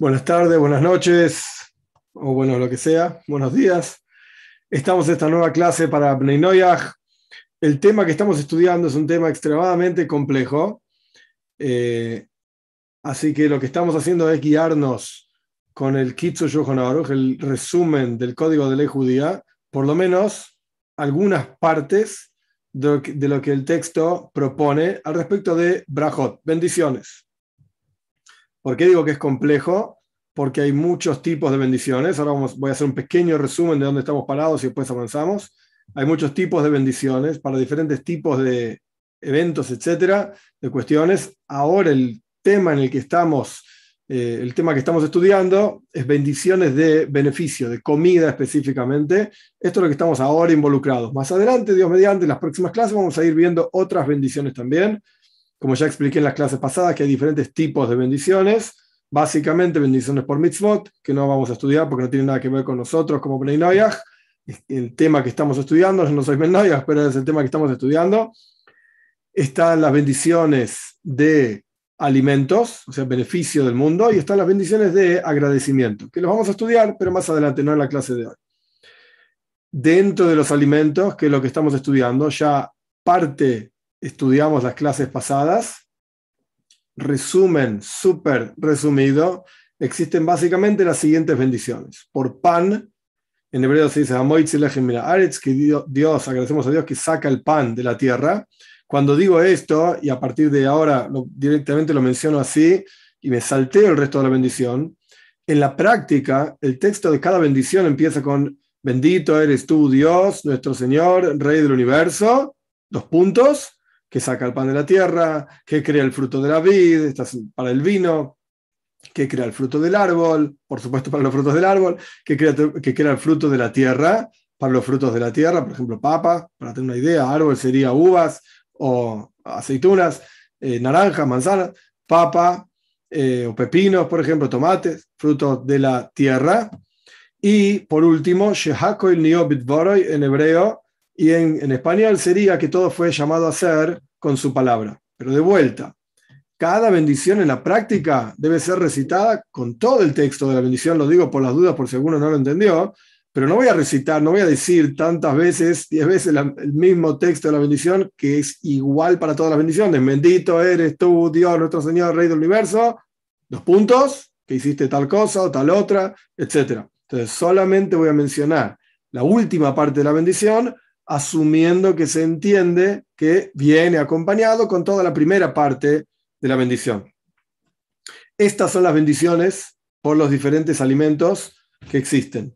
Buenas tardes, buenas noches, o bueno, lo que sea, buenos días. Estamos en esta nueva clase para Noyaj. El tema que estamos estudiando es un tema extremadamente complejo, eh, así que lo que estamos haciendo es guiarnos con el Kitsu Yohon el resumen del código de ley judía, por lo menos algunas partes de, de lo que el texto propone al respecto de Brajot, bendiciones. ¿Por qué digo que es complejo? Porque hay muchos tipos de bendiciones. Ahora vamos, voy a hacer un pequeño resumen de dónde estamos parados y después avanzamos. Hay muchos tipos de bendiciones para diferentes tipos de eventos, etcétera, de cuestiones. Ahora el tema en el que estamos, eh, el tema que estamos estudiando es bendiciones de beneficio, de comida específicamente. Esto es lo que estamos ahora involucrados. Más adelante, Dios mediante, en las próximas clases vamos a ir viendo otras bendiciones también como ya expliqué en las clases pasadas, que hay diferentes tipos de bendiciones. Básicamente bendiciones por mitzvot, que no vamos a estudiar porque no tiene nada que ver con nosotros como Bnei El tema que estamos estudiando, yo no soy Ben pero es el tema que estamos estudiando. Están las bendiciones de alimentos, o sea, beneficio del mundo, y están las bendiciones de agradecimiento, que los vamos a estudiar, pero más adelante, no en la clase de hoy. Dentro de los alimentos, que es lo que estamos estudiando, ya parte estudiamos las clases pasadas, resumen súper resumido, existen básicamente las siguientes bendiciones. Por pan, en hebreo se dice que Dios, agradecemos a Dios que saca el pan de la tierra. Cuando digo esto, y a partir de ahora directamente lo menciono así, y me salteo el resto de la bendición, en la práctica, el texto de cada bendición empieza con, bendito eres tú, Dios, nuestro Señor, Rey del universo, dos puntos, que saca el pan de la tierra, que crea el fruto de la vid, para el vino, que crea el fruto del árbol, por supuesto para los frutos del árbol, que crea, el fruto de la tierra, para los frutos de la tierra, por ejemplo, papa, para tener una idea, árbol sería uvas o aceitunas, eh, naranja, manzana, papa eh, o pepinos, por ejemplo, tomates, frutos de la tierra. Y por último, Shehako el en hebreo, y en, español sería que todo fue llamado a ser con su palabra. Pero de vuelta, cada bendición en la práctica debe ser recitada con todo el texto de la bendición, lo digo por las dudas, por si alguno no lo entendió, pero no voy a recitar, no voy a decir tantas veces, diez veces el mismo texto de la bendición que es igual para todas las bendiciones. Bendito eres tú, Dios, nuestro Señor, Rey del universo. Dos puntos, que hiciste tal cosa o tal otra, etc. Entonces, solamente voy a mencionar la última parte de la bendición asumiendo que se entiende que viene acompañado con toda la primera parte de la bendición. Estas son las bendiciones por los diferentes alimentos que existen.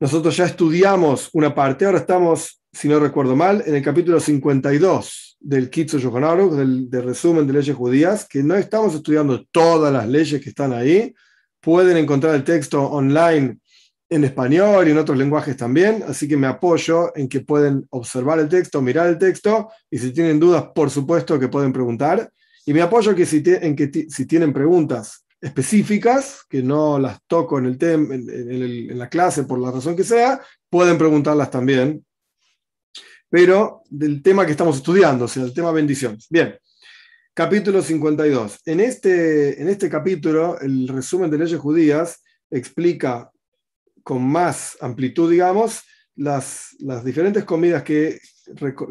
Nosotros ya estudiamos una parte, ahora estamos, si no recuerdo mal, en el capítulo 52 del Kitsu Yohanaru, del, del resumen de leyes judías, que no estamos estudiando todas las leyes que están ahí. Pueden encontrar el texto online en español y en otros lenguajes también, así que me apoyo en que pueden observar el texto, mirar el texto y si tienen dudas, por supuesto que pueden preguntar. Y me apoyo que si en que si tienen preguntas específicas, que no las toco en, el en, en la clase por la razón que sea, pueden preguntarlas también. Pero del tema que estamos estudiando, o sea, el tema bendiciones. Bien, capítulo 52. En este, en este capítulo, el resumen de leyes judías explica con más amplitud, digamos, las, las diferentes comidas que,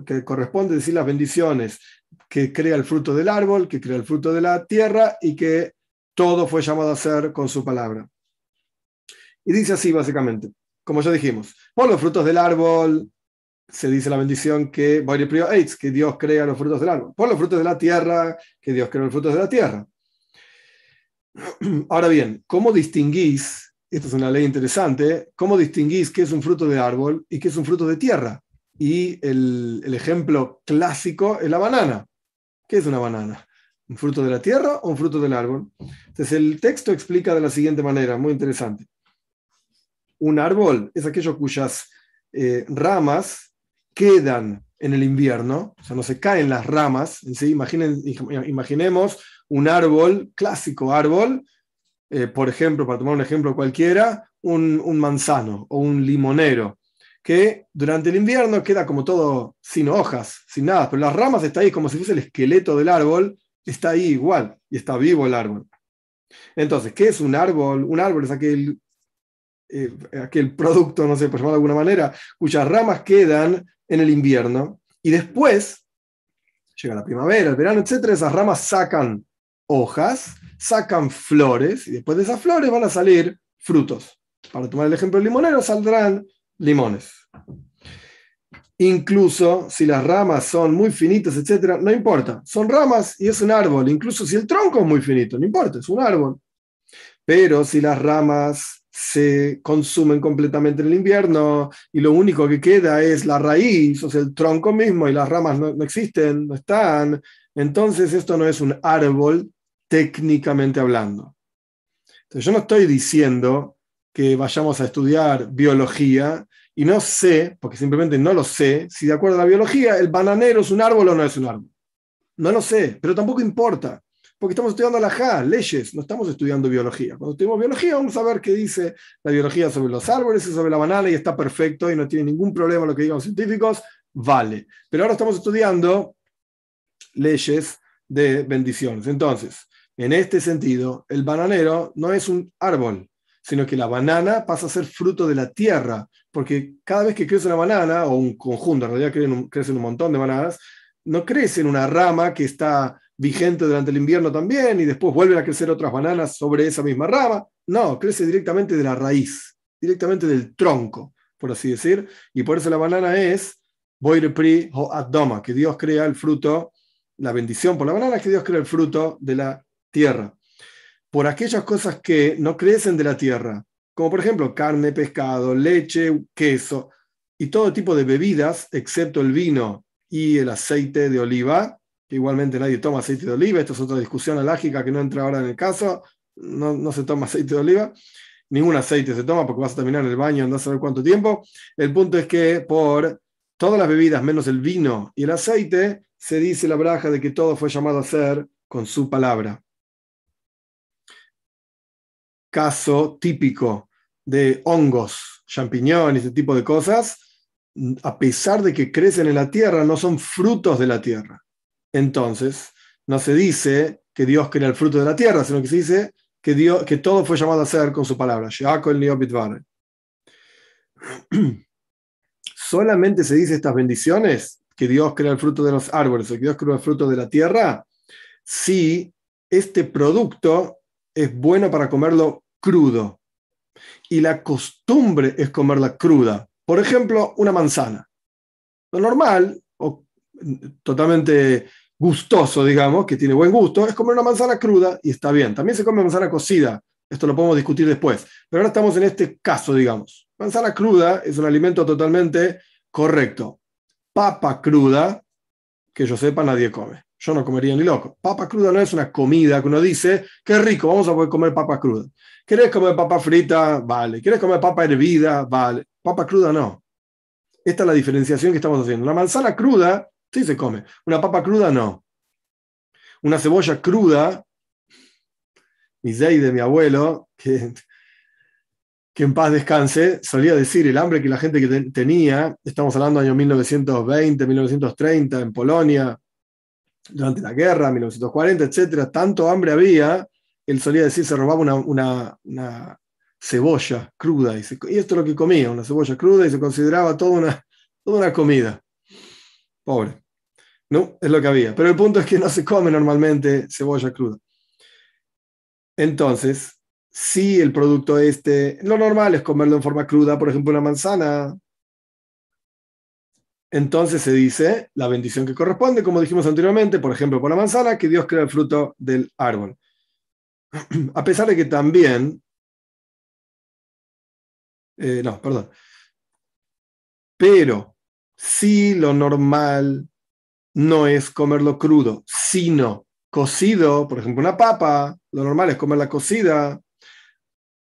que corresponden, decir, las bendiciones que crea el fruto del árbol, que crea el fruto de la tierra y que todo fue llamado a ser con su palabra. Y dice así, básicamente, como ya dijimos, por los frutos del árbol se dice la bendición que, que Dios crea los frutos del árbol. Por los frutos de la tierra, que Dios crea los frutos de la tierra. Ahora bien, ¿cómo distinguís esta es una ley interesante, ¿cómo distinguís qué es un fruto de árbol y qué es un fruto de tierra? Y el, ejemplo clásico es la banana. ¿Qué es una banana? ¿Un fruto de la tierra o un fruto del árbol? Entonces el texto explica de la siguiente manera, muy interesante. Un árbol es aquello cuyas eh, ramas quedan en el invierno, o sea, no se caen las ramas. Imaginen, imaginemos un árbol, clásico árbol, eh, por ejemplo, para tomar un ejemplo cualquiera, un, manzano o un limonero, que durante el invierno queda como todo sin hojas, sin nada, pero las ramas están ahí como si fuese el esqueleto del árbol, está ahí igual y está vivo el árbol. Entonces, ¿qué es un árbol? Un árbol es aquel, eh, aquel producto, no sé, por llamarlo de alguna manera, cuyas ramas quedan en el invierno y después llega la primavera, el verano, etcétera, esas ramas sacan hojas, sacan flores y después de esas flores van a salir frutos. Para tomar el ejemplo limonero, saldrán limones. Incluso si las ramas son muy finitas, etcétera, no importa. Son ramas y es un árbol. Incluso si el tronco es muy finito, no importa, es un árbol. Pero si las ramas se consumen completamente en el invierno y lo único que queda es la raíz, o sea, el tronco mismo y las ramas no, no existen, no están, entonces esto no es un árbol técnicamente hablando. Entonces yo no estoy diciendo que vayamos a estudiar biología y no sé, porque simplemente no lo sé, si de acuerdo a la biología el bananero es un árbol o no es un árbol. No lo sé, pero tampoco importa, porque estamos estudiando la JA, leyes, no estamos estudiando biología. Cuando estudiamos biología vamos a ver qué dice la biología sobre los árboles y sobre la banana y está perfecto y no tiene ningún problema lo que digan los científicos, vale. Pero ahora estamos estudiando leyes de bendiciones. Entonces, en este sentido, el bananero no es un árbol, sino que la banana pasa a ser fruto de la tierra, porque cada vez que crece una banana, o un conjunto, en realidad crecen un, montón de bananas, no crece en una rama que está vigente durante el invierno también y después vuelven a crecer otras bananas sobre esa misma rama. No, crece directamente de la raíz, directamente del tronco, por así decir. Y por eso la banana es Boirepri o Adoma, que Dios crea el fruto, la bendición por la banana que Dios crea el fruto de la tierra por aquellas cosas que no crecen de la tierra, como por ejemplo carne, pescado, leche, queso y todo tipo de bebidas, excepto el vino y el aceite de oliva, que igualmente nadie toma aceite de oliva, esto es otra discusión alágica que no entra ahora en el caso, no, no se toma aceite de oliva, ningún aceite se toma porque vas a terminar en el baño, no saber cuánto tiempo. El punto es que por todas las bebidas, menos el vino y el aceite, se dice la braja de que todo fue llamado a ser con su palabra caso típico de hongos, champiñones, este tipo de cosas, a pesar de que crecen en la tierra, no son frutos de la tierra. Entonces, no se dice que Dios crea el fruto de la tierra, sino que se dice que, Dios, que todo fue llamado a ser con su palabra. Solamente se dice estas bendiciones, que Dios crea el fruto de los árboles, o que Dios crea el fruto de la tierra, si este producto es bueno para comerlo crudo. Y la costumbre es comerla cruda. Por ejemplo, una manzana. Lo normal, o totalmente gustoso, digamos, que tiene buen gusto, es comer una manzana cruda y está bien. También se come manzana cocida. Esto lo podemos discutir después. Pero ahora estamos en este caso, digamos. Manzana cruda es un alimento totalmente correcto. Papa cruda, que yo sepa, nadie come. Yo no comería ni loco. Papa cruda no es una comida que uno dice, qué rico, vamos a poder comer papa cruda. ¿Querés comer papa frita? Vale. ¿Querés comer papa hervida? Vale. Papa cruda no. Esta es la diferenciación que estamos haciendo. Una manzana cruda sí se come. Una papa cruda no. Una cebolla cruda, mi de mi abuelo, que, que en paz descanse, solía decir el hambre que la gente que tenía, estamos hablando del año 1920, 1930, en Polonia, durante la guerra, 1940, etcétera, tanto hambre había él solía decir, se robaba una, cebolla cruda, y, esto es lo que comía, una cebolla cruda, y se consideraba toda una, toda una comida. Pobre. No, es lo que había. Pero el punto es que no se come normalmente cebolla cruda. Entonces, si el producto este, lo normal es comerlo en forma cruda, por ejemplo, una manzana, entonces se dice la bendición que corresponde, como dijimos anteriormente, por ejemplo, por la manzana, que Dios crea el fruto del árbol. a pesar de que también, eh, no, perdón, pero si lo normal no es comerlo crudo, sino cocido, por ejemplo, una papa, lo normal es comerla cocida,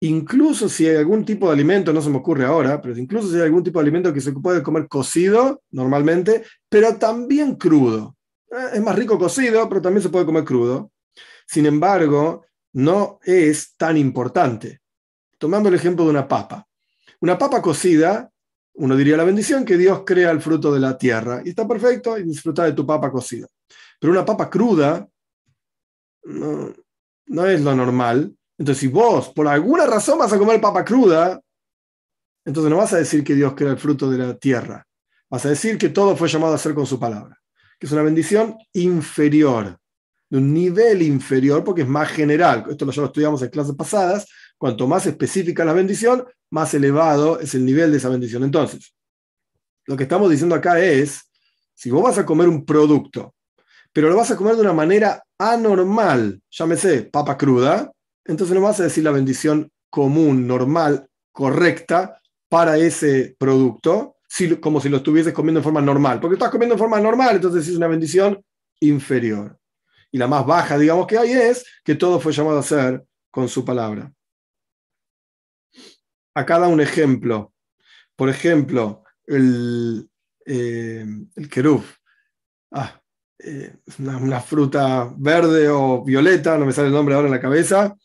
incluso si hay algún tipo de alimento, no se me ocurre ahora, pero incluso si hay algún tipo de alimento que se puede comer cocido normalmente, pero también crudo. Eh, es más rico cocido, pero también se puede comer crudo. Sin embargo, no es tan importante. Tomando el ejemplo de una papa. Una papa cocida, uno diría la bendición que Dios crea el fruto de la tierra. Y está perfecto y disfruta de tu papa cocida. Pero una papa cruda, no, no es lo normal. Entonces, si vos por alguna razón vas a comer papa cruda, entonces no vas a decir que Dios crea el fruto de la tierra. Vas a decir que todo fue llamado a ser con su palabra. Que es una bendición inferior, de un nivel inferior, porque es más general. Esto ya lo estudiamos en clases pasadas. Cuanto más específica la bendición, más elevado es el nivel de esa bendición. Entonces, lo que estamos diciendo acá es, si vos vas a comer un producto, pero lo vas a comer de una manera anormal, llámese papa cruda, entonces no vas a decir la bendición común, normal, correcta para ese producto, como si lo estuvieses comiendo en forma normal. Porque estás comiendo en forma normal, entonces es una bendición inferior. Y la más baja, digamos, que hay es que todo fue llamado a ser con su palabra. Acá da un ejemplo. Por ejemplo, el, eh, el. Ah, eh, una, fruta verde o violeta, no me sale el nombre ahora en la cabeza.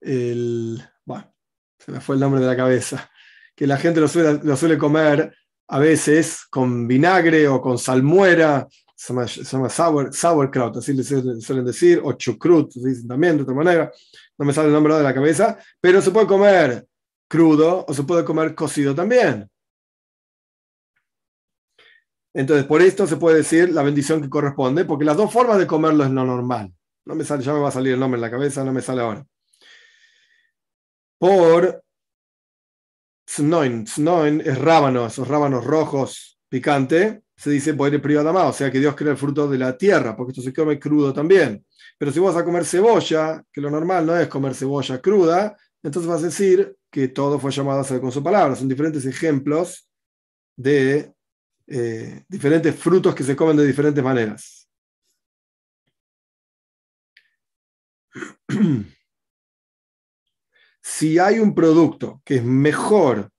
El, bueno, se me fue el nombre de la cabeza. Que la gente lo suele, comer a veces con vinagre o con salmuera, se llama, sauerkraut, así le suelen decir, o chucrut, se dicen también de otra manera, no me sale el nombre de la cabeza, pero se puede comer crudo o se puede comer cocido también. Entonces, por esto se puede decir la bendición que corresponde, porque las dos formas de comerlo es lo normal. No me sale, ya me va a salir el nombre en la cabeza, no me sale ahora. Por Snoin, Snoin es rábano, esos rábanos rojos picante, se dice Boire Privadama, o sea que Dios crea el fruto de la tierra, porque esto se come crudo también. Pero si vas a comer cebolla, que lo normal no es comer cebolla cruda, entonces vas a decir que todo fue llamado a ser con su palabra. Son diferentes ejemplos de eh, diferentes frutos que se comen de diferentes maneras. si hay un producto que es mejor,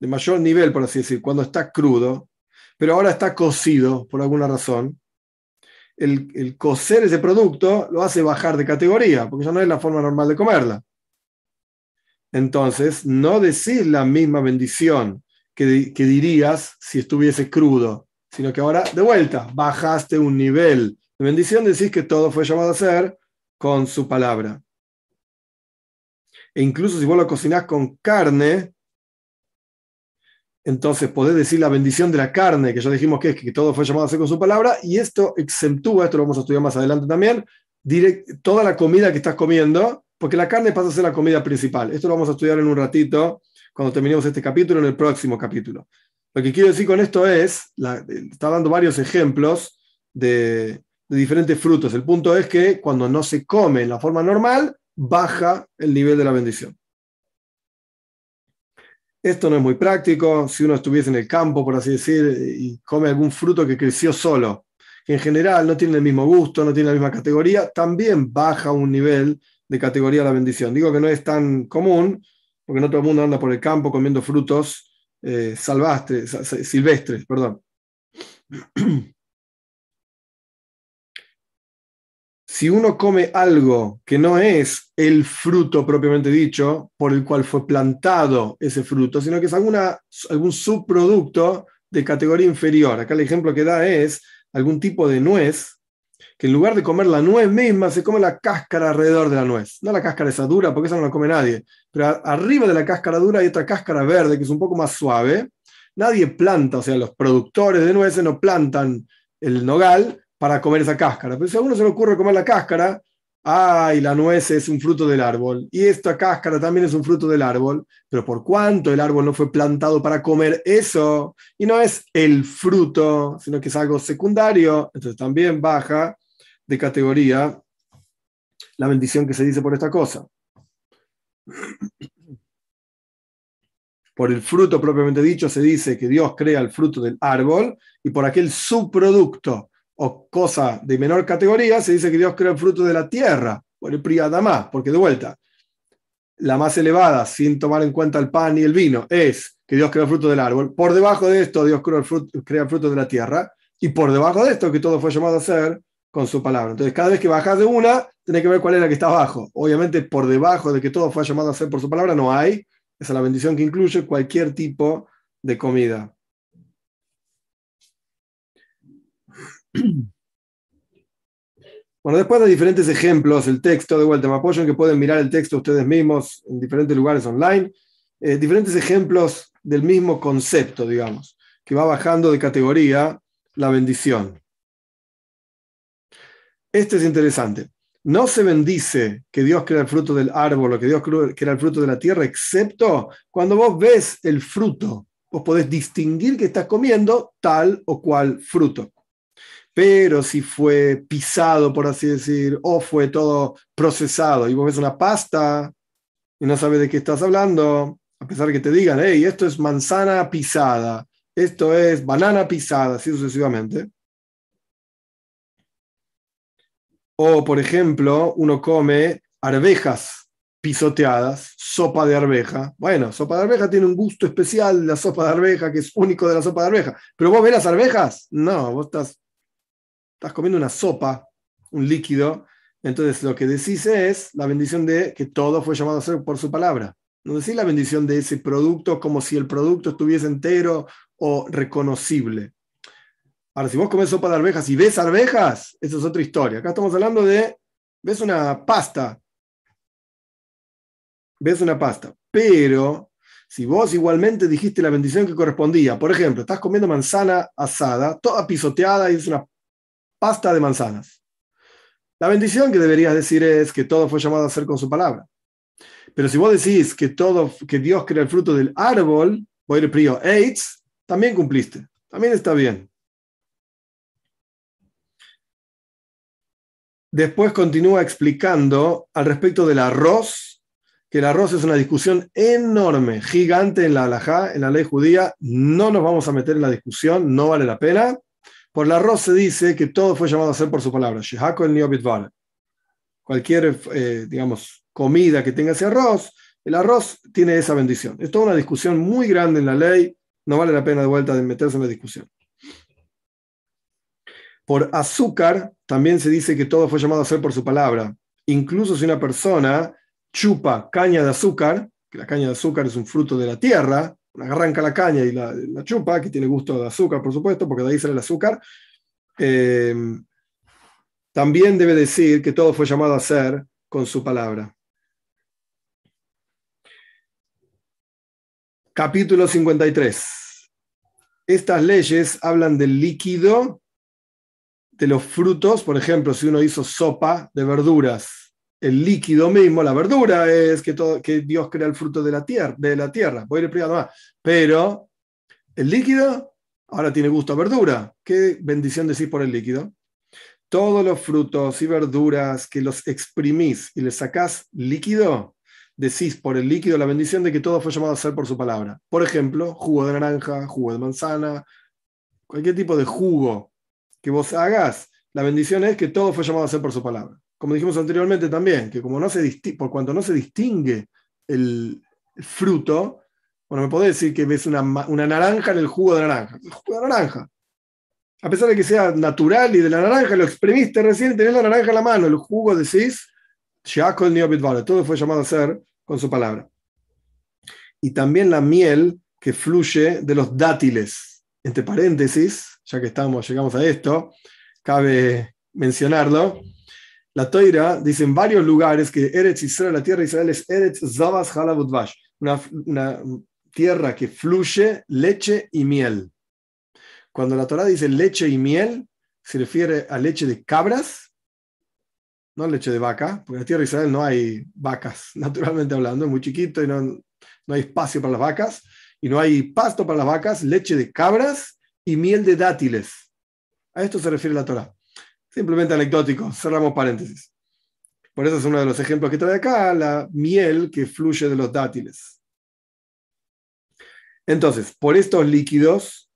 de mayor nivel, por así decir, cuando está crudo, pero ahora está cocido por alguna razón, el, cocer ese producto lo hace bajar de categoría, porque ya no es la forma normal de comerla. Entonces, no decir la misma bendición que, dirías si estuviese crudo, sino que ahora, de vuelta, bajaste un nivel de bendición, decís que todo fue llamado a ser con su palabra. E incluso si vos lo cocinás con carne, entonces podés decir la bendición de la carne, que ya dijimos que es que todo fue llamado a ser con su palabra, y esto exentúa, esto lo vamos a estudiar más adelante también, toda la comida que estás comiendo, porque la carne pasa a ser la comida principal. Esto lo vamos a estudiar en un ratito cuando terminemos este capítulo, en el próximo capítulo. Lo que quiero decir con esto es, está dando varios ejemplos de, diferentes frutos. El punto es que cuando no se come en la forma normal, baja el nivel de la bendición. Esto no es muy práctico. Si uno estuviese en el campo, por así decir, y come algún fruto que creció solo, que en general no tiene el mismo gusto, no tiene la misma categoría, también baja un nivel de categoría la bendición. Digo que no es tan común, porque no todo el mundo anda por el campo comiendo frutos eh, silvestres, perdón. si uno come algo que no es el fruto propiamente dicho por el cual fue plantado ese fruto, sino que es alguna, algún subproducto de categoría inferior. Acá el ejemplo que da es algún tipo de nuez que en lugar de comer la nuez misma, se come la cáscara alrededor de la nuez. No la cáscara esa dura, porque esa no la come nadie. Pero arriba de la cáscara dura hay otra cáscara verde que es un poco más suave. Nadie planta, o sea, los productores de nueces no plantan el nogal para comer esa cáscara. Pero si a uno se le ocurre comer la cáscara, ay, la nuez es un fruto del árbol. Y esta cáscara también es un fruto del árbol. Pero por cuánto el árbol no fue plantado para comer eso, y no es el fruto, sino que es algo secundario, entonces también baja de categoría la bendición que se dice por esta cosa. Por el fruto propiamente dicho se dice que Dios crea el fruto del árbol y por aquel subproducto o cosa de menor categoría se dice que Dios crea el fruto de la tierra, por el priadamá, porque de vuelta, la más elevada, sin tomar en cuenta el pan y el vino, es que Dios crea el fruto del árbol. Por debajo de esto, Dios crea el fruto, crea el fruto de la tierra. Y por debajo de esto, que todo fue llamado a ser, con su palabra. Entonces, cada vez que bajas de una, tenés que ver cuál es la que está abajo. Obviamente, por debajo de que todo fue llamado a ser por su palabra, no hay. Esa es la bendición que incluye cualquier tipo de comida. Bueno, después de diferentes ejemplos, el texto, de vuelta, me apoyo en que pueden mirar el texto ustedes mismos en diferentes lugares online, eh, diferentes ejemplos del mismo concepto, digamos, que va bajando de categoría la bendición. Este es interesante. No se bendice que Dios crea el fruto del árbol o que Dios crea el fruto de la tierra, excepto cuando vos ves el fruto. Vos podés distinguir que estás comiendo tal o cual fruto. Pero si fue pisado, por así decir, o fue todo procesado y vos ves una pasta y no sabes de qué estás hablando, a pesar de que te digan, hey, esto es manzana pisada, esto es banana pisada, así sucesivamente, O, por ejemplo, uno come arvejas pisoteadas, sopa de arveja. Bueno, sopa de arveja tiene un gusto especial, la sopa de arveja, que es único de la sopa de arveja. Pero vos ves las arvejas, no, vos estás, estás comiendo una sopa, un líquido. Entonces lo que decís es la bendición de que todo fue llamado a ser por su palabra. No decís la bendición de ese producto como si el producto estuviese entero o reconocible. Ahora, si vos comes sopa de arvejas y ves arvejas, eso es otra historia. Acá estamos hablando de, ves una pasta, ves una pasta, pero si vos igualmente dijiste la bendición que correspondía, por ejemplo, estás comiendo manzana asada, toda pisoteada y es una pasta de manzanas. La bendición que deberías decir es que todo fue llamado a ser con su palabra. Pero si vos decís que todo, que Dios crea el fruto del árbol, voy a prio AIDS, también cumpliste. También está bien. Después continúa explicando al respecto del arroz, que el arroz es una discusión enorme, gigante en la halajá, en la ley judía. No nos vamos a meter en la discusión, no vale la pena. Por el arroz se dice que todo fue llamado a ser por su palabra. Cualquier, eh, digamos, comida que tenga ese arroz, el arroz tiene esa bendición. Es toda una discusión muy grande en la ley, no vale la pena de vuelta de meterse en la discusión. Por azúcar también se dice que todo fue llamado a ser por su palabra. Incluso si una persona chupa caña de azúcar, que la caña de azúcar es un fruto de la tierra, arranca la caña y la, chupa, que tiene gusto de azúcar, por supuesto, porque de ahí sale el azúcar, eh, también debe decir que todo fue llamado a ser con su palabra. Capítulo 53. Estas leyes hablan del líquido de los frutos, por ejemplo, si uno hizo sopa de verduras, el líquido mismo, la verdura es que, todo, que Dios crea el fruto de la tierra, de la tierra. Voy a ir más. Pero el líquido ahora tiene gusto a verdura. ¿Qué bendición decís por el líquido? Todos los frutos y verduras que los exprimís y les sacás líquido, decís por el líquido la bendición de que todo fue llamado a ser por su palabra. Por ejemplo, jugo de naranja, jugo de manzana, cualquier tipo de jugo que vos hagas, la bendición es que todo fue llamado a ser por su palabra. Como dijimos anteriormente también, que como no se por cuanto no se distingue el, fruto, bueno, me podés decir que ves una, naranja en el jugo de naranja. El jugo de naranja. A pesar de que sea natural y de la naranja, lo exprimiste recién tenés la naranja en la mano, el jugo decís, todo fue llamado a ser con su palabra. Y también la miel que fluye de los dátiles, entre paréntesis, ya que estamos, llegamos a esto, cabe mencionarlo. La Toira dice en varios lugares que Eretz Israel, la tierra de Israel es Eretz Zavas Halavudvash, una, una tierra que fluye leche y miel. Cuando la Torah dice leche y miel, se refiere a leche de cabras, no leche de vaca, porque en la tierra de Israel no hay vacas, naturalmente hablando, es muy chiquito y no, no hay espacio para las vacas, y no hay pasto para las vacas, leche de cabras y miel de dátiles. A esto se refiere la Torah. Simplemente anecdótico, cerramos paréntesis. Por eso es uno de los ejemplos que trae acá, la miel que fluye de los dátiles. Entonces, por estos líquidos,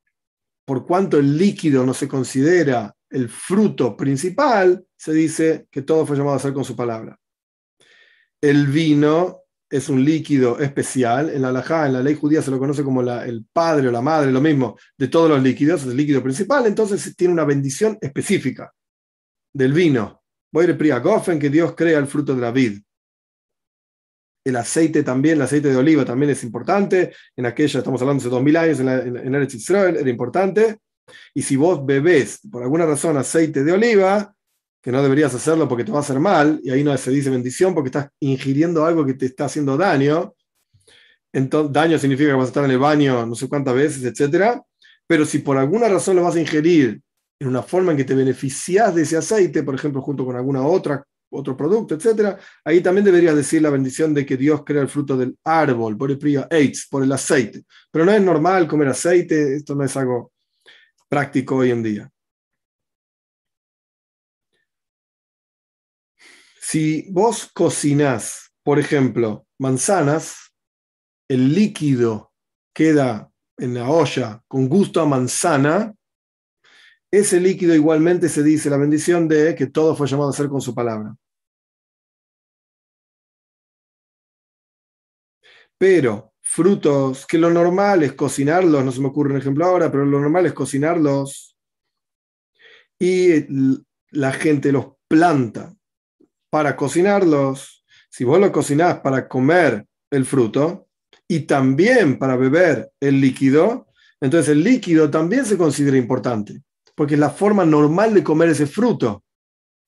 por cuanto el líquido no se considera el fruto principal, se dice que todo fue llamado a ser con su palabra. El vino es un líquido especial. En la en la ley judía se lo conoce como el padre o la madre, lo mismo, de todos los líquidos, es el líquido principal, entonces tiene una bendición específica del vino. Voy a ir a que Dios crea el fruto de la vid. El aceite también, el aceite de oliva también es importante. En aquella, estamos hablando hace dos mil años, en, en Eretz Israel era importante. Y si vos bebés, por alguna razón, aceite de oliva, que no deberías hacerlo porque te va a hacer mal, y ahí no se dice bendición porque estás ingiriendo algo que te está haciendo daño. Entonces, daño significa que vas a estar en el baño no sé cuántas veces, etc. Pero si por alguna razón lo vas a ingerir en una forma en que te beneficias de ese aceite, por ejemplo, junto con alguna otra otro producto, etc., ahí también deberías decir la bendición de que Dios crea el fruto del árbol, por el AIDS, por el aceite. Pero no es normal comer aceite, esto no es algo práctico hoy en día. Si vos cocinás, por ejemplo, manzanas, el líquido queda en la olla con gusto a manzana, ese líquido igualmente se dice la bendición de que todo fue llamado a ser con su palabra. Pero frutos, que lo normal es cocinarlos, no se me ocurre un ejemplo ahora, pero lo normal es cocinarlos y la gente los planta para cocinarlos. Si vos lo cocinás para comer el fruto y también para beber el líquido, entonces el líquido también se considera importante porque es la forma normal de comer ese fruto.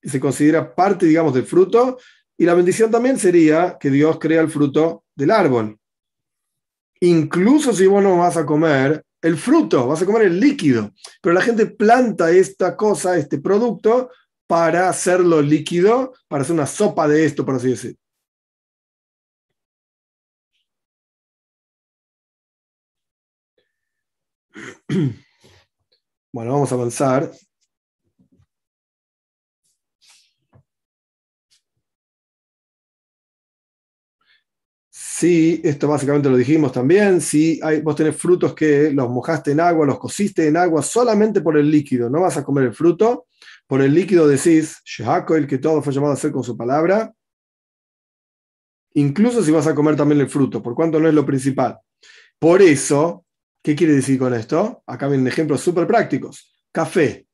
Y se considera parte, digamos, del fruto. Y la bendición también sería que Dios crea el fruto del árbol. Incluso si vos no vas a comer el fruto, vas a comer el líquido. Pero la gente planta esta cosa, este producto, para hacerlo líquido, para hacer una sopa de esto, por así decir. Bueno, vamos a avanzar. Sí, esto básicamente lo dijimos también. Si hay, vos tenés frutos que los mojaste en agua, los cociste en agua solamente por el líquido, no vas a comer el fruto. Por el líquido decís, el que todo fue llamado a hacer con su palabra. Incluso si vas a comer también el fruto, por cuanto no es lo principal. Por eso, ¿Qué quiere decir con esto? Acá vienen ejemplos súper prácticos. Café.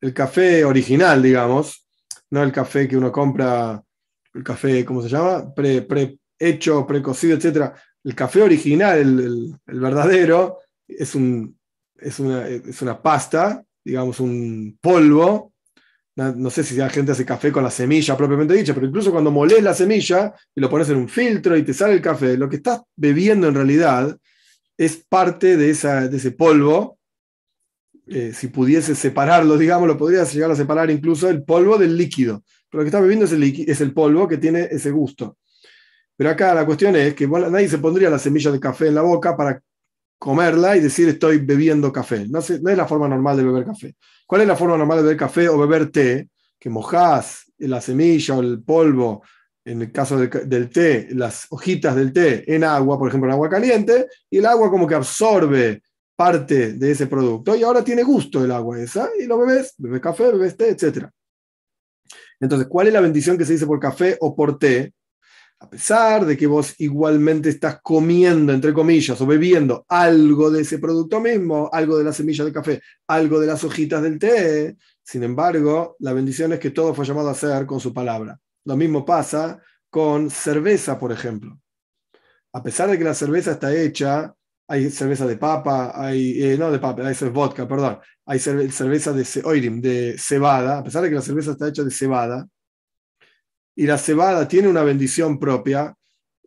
El café original, digamos, no el café que uno compra, el café, ¿cómo se llama? Pre, pre hecho, precocido, etc. El café original, el, verdadero, es, un, es, una, es una pasta, digamos, un polvo no sé si la gente hace café con la semilla propiamente dicha, pero incluso cuando molés la semilla y lo pones en un filtro y te sale el café, lo que estás bebiendo en realidad es parte de, esa, de ese polvo. Eh, si pudiese separarlo, digamos, lo podrías llegar a separar incluso el polvo del líquido. Pero lo que está bebiendo es el, es el polvo que tiene ese gusto. Pero acá la cuestión es que nadie se pondría la semilla de café en la boca para comerla y decir estoy bebiendo café. No, no, es la forma normal de beber café. ¿Cuál es la forma normal de beber café o beber té? Que mojás la semilla o el polvo en el caso del, té, las hojitas del té en agua, por ejemplo, en agua caliente, y el agua como que absorbe parte de ese producto y ahora tiene gusto el agua esa y lo bebes, bebes café, bebes té, etc. Entonces, ¿cuál es la bendición que se dice por café o por té? A pesar de que vos igualmente estás comiendo, entre comillas, o bebiendo algo de ese producto mismo, algo de la semilla de café, algo de las hojitas del té, sin embargo, la bendición es que todo fue llamado a ser con su palabra. Lo mismo pasa con cerveza, por ejemplo. A pesar de que la cerveza está hecha, hay cerveza de papa, hay, eh, no de papa, hay vodka, perdón, hay cerveza de, de cebada, a pesar de que la cerveza está hecha de cebada, y la cebada tiene una bendición propia,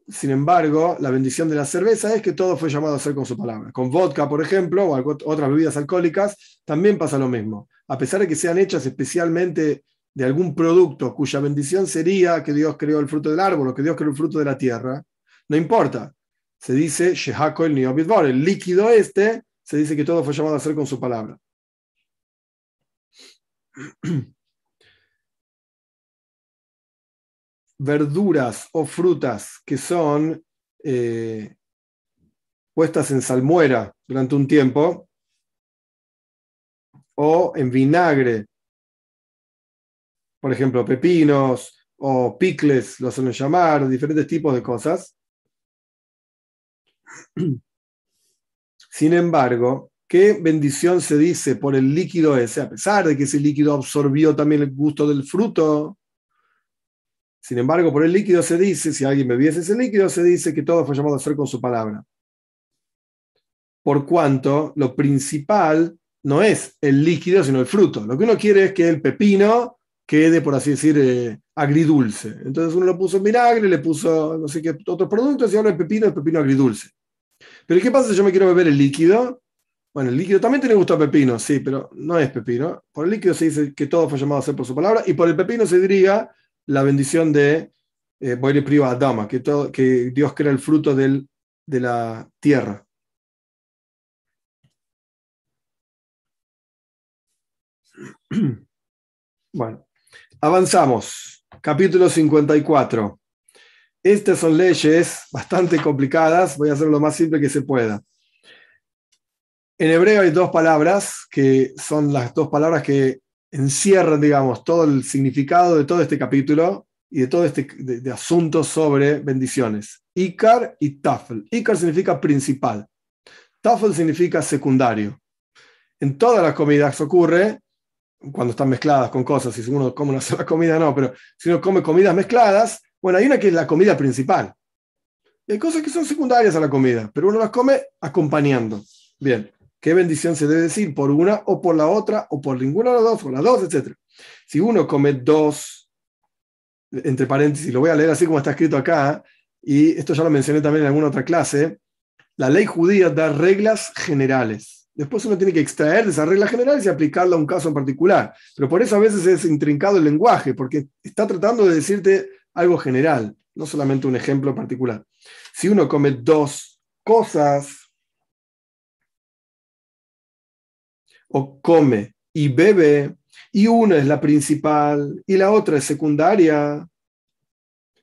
sin embargo, la bendición de la cerveza es que todo fue llamado a ser con su palabra. Con vodka, por ejemplo, o otras bebidas alcohólicas, también pasa lo mismo. A pesar de que sean hechas especialmente de algún producto cuya bendición sería que Dios creó el fruto del árbol o que Dios creó el fruto de la tierra, no importa. Se dice el el líquido este, se dice que todo fue llamado a ser con su palabra. Verduras o frutas que son eh, puestas en salmuera durante un tiempo o en vinagre por ejemplo, pepinos o picles, lo suelen llamar, diferentes tipos de cosas. Sin embargo, ¿qué bendición se dice por el líquido ese? A pesar de que ese líquido absorbió también el gusto del fruto. Sin embargo, por el líquido se dice, si alguien bebiese ese líquido, se dice que todo fue llamado a ser con su palabra. Por cuanto lo principal no es el líquido, sino el fruto. Lo que uno quiere es que el pepino quede, por así decir, eh, agridulce. Entonces uno lo puso vinagre, le puso no sé qué otros productos y ahora el pepino es pepino agridulce. Pero ¿qué pasa si yo me quiero beber el líquido? Bueno, el líquido también tiene gusto a pepino, sí, pero no es pepino. Por el líquido se dice que todo fue llamado a ser por su palabra y por el pepino se diría la bendición de eh, Boire Priva Adama, que, todo, que Dios crea el fruto del, de la tierra. Bueno, avanzamos. Capítulo 54. Estas son leyes bastante complicadas. Voy a hacer lo más simple que se pueda. En hebreo hay dos palabras que son las dos palabras que encierran, digamos, todo el significado de todo este capítulo y de todo este de, asunto sobre bendiciones. Ikar y Tafel. Ikar significa principal. Tafel significa secundario. En todas las comidas ocurre cuando están mezcladas con cosas, si uno come una sola comida, no, pero si uno come comidas mezcladas, bueno, hay una que es la comida principal. hay cosas que son secundarias a la comida, pero uno las come acompañando. Bien, ¿qué bendición se debe decir? ¿Por una o por la otra, o por ninguna de las dos, o las dos, etcétera? Si uno come dos, entre paréntesis, lo voy a leer así como está escrito acá, y esto ya lo mencioné también en alguna otra clase, la ley judía da reglas generales Después uno tiene que extraer de esas reglas generales y aplicarla a un caso en particular. Pero por eso a veces es intrincado el lenguaje, porque está tratando de decirte algo general, no solamente un ejemplo particular. Si uno come dos cosas, o come y bebe, y una es la principal y la otra es secundaria,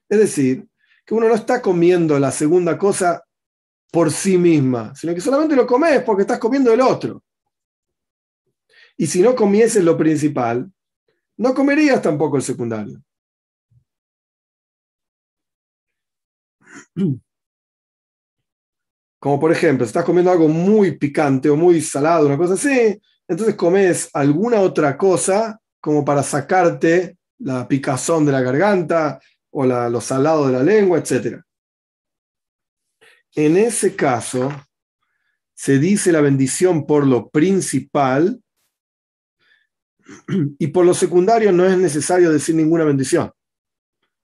es decir, que uno no está comiendo la segunda cosa por sí misma, sino que solamente lo comes porque estás comiendo el otro. Y si no comieses lo principal, no comerías tampoco el secundario. Como por ejemplo, si estás comiendo algo muy picante o muy salado, una cosa así, entonces comes alguna otra cosa como para sacarte la picazón de la garganta o la, lo salado de la lengua, etc. En ese caso, se dice la bendición por lo principal y por lo secundario no es necesario decir ninguna bendición,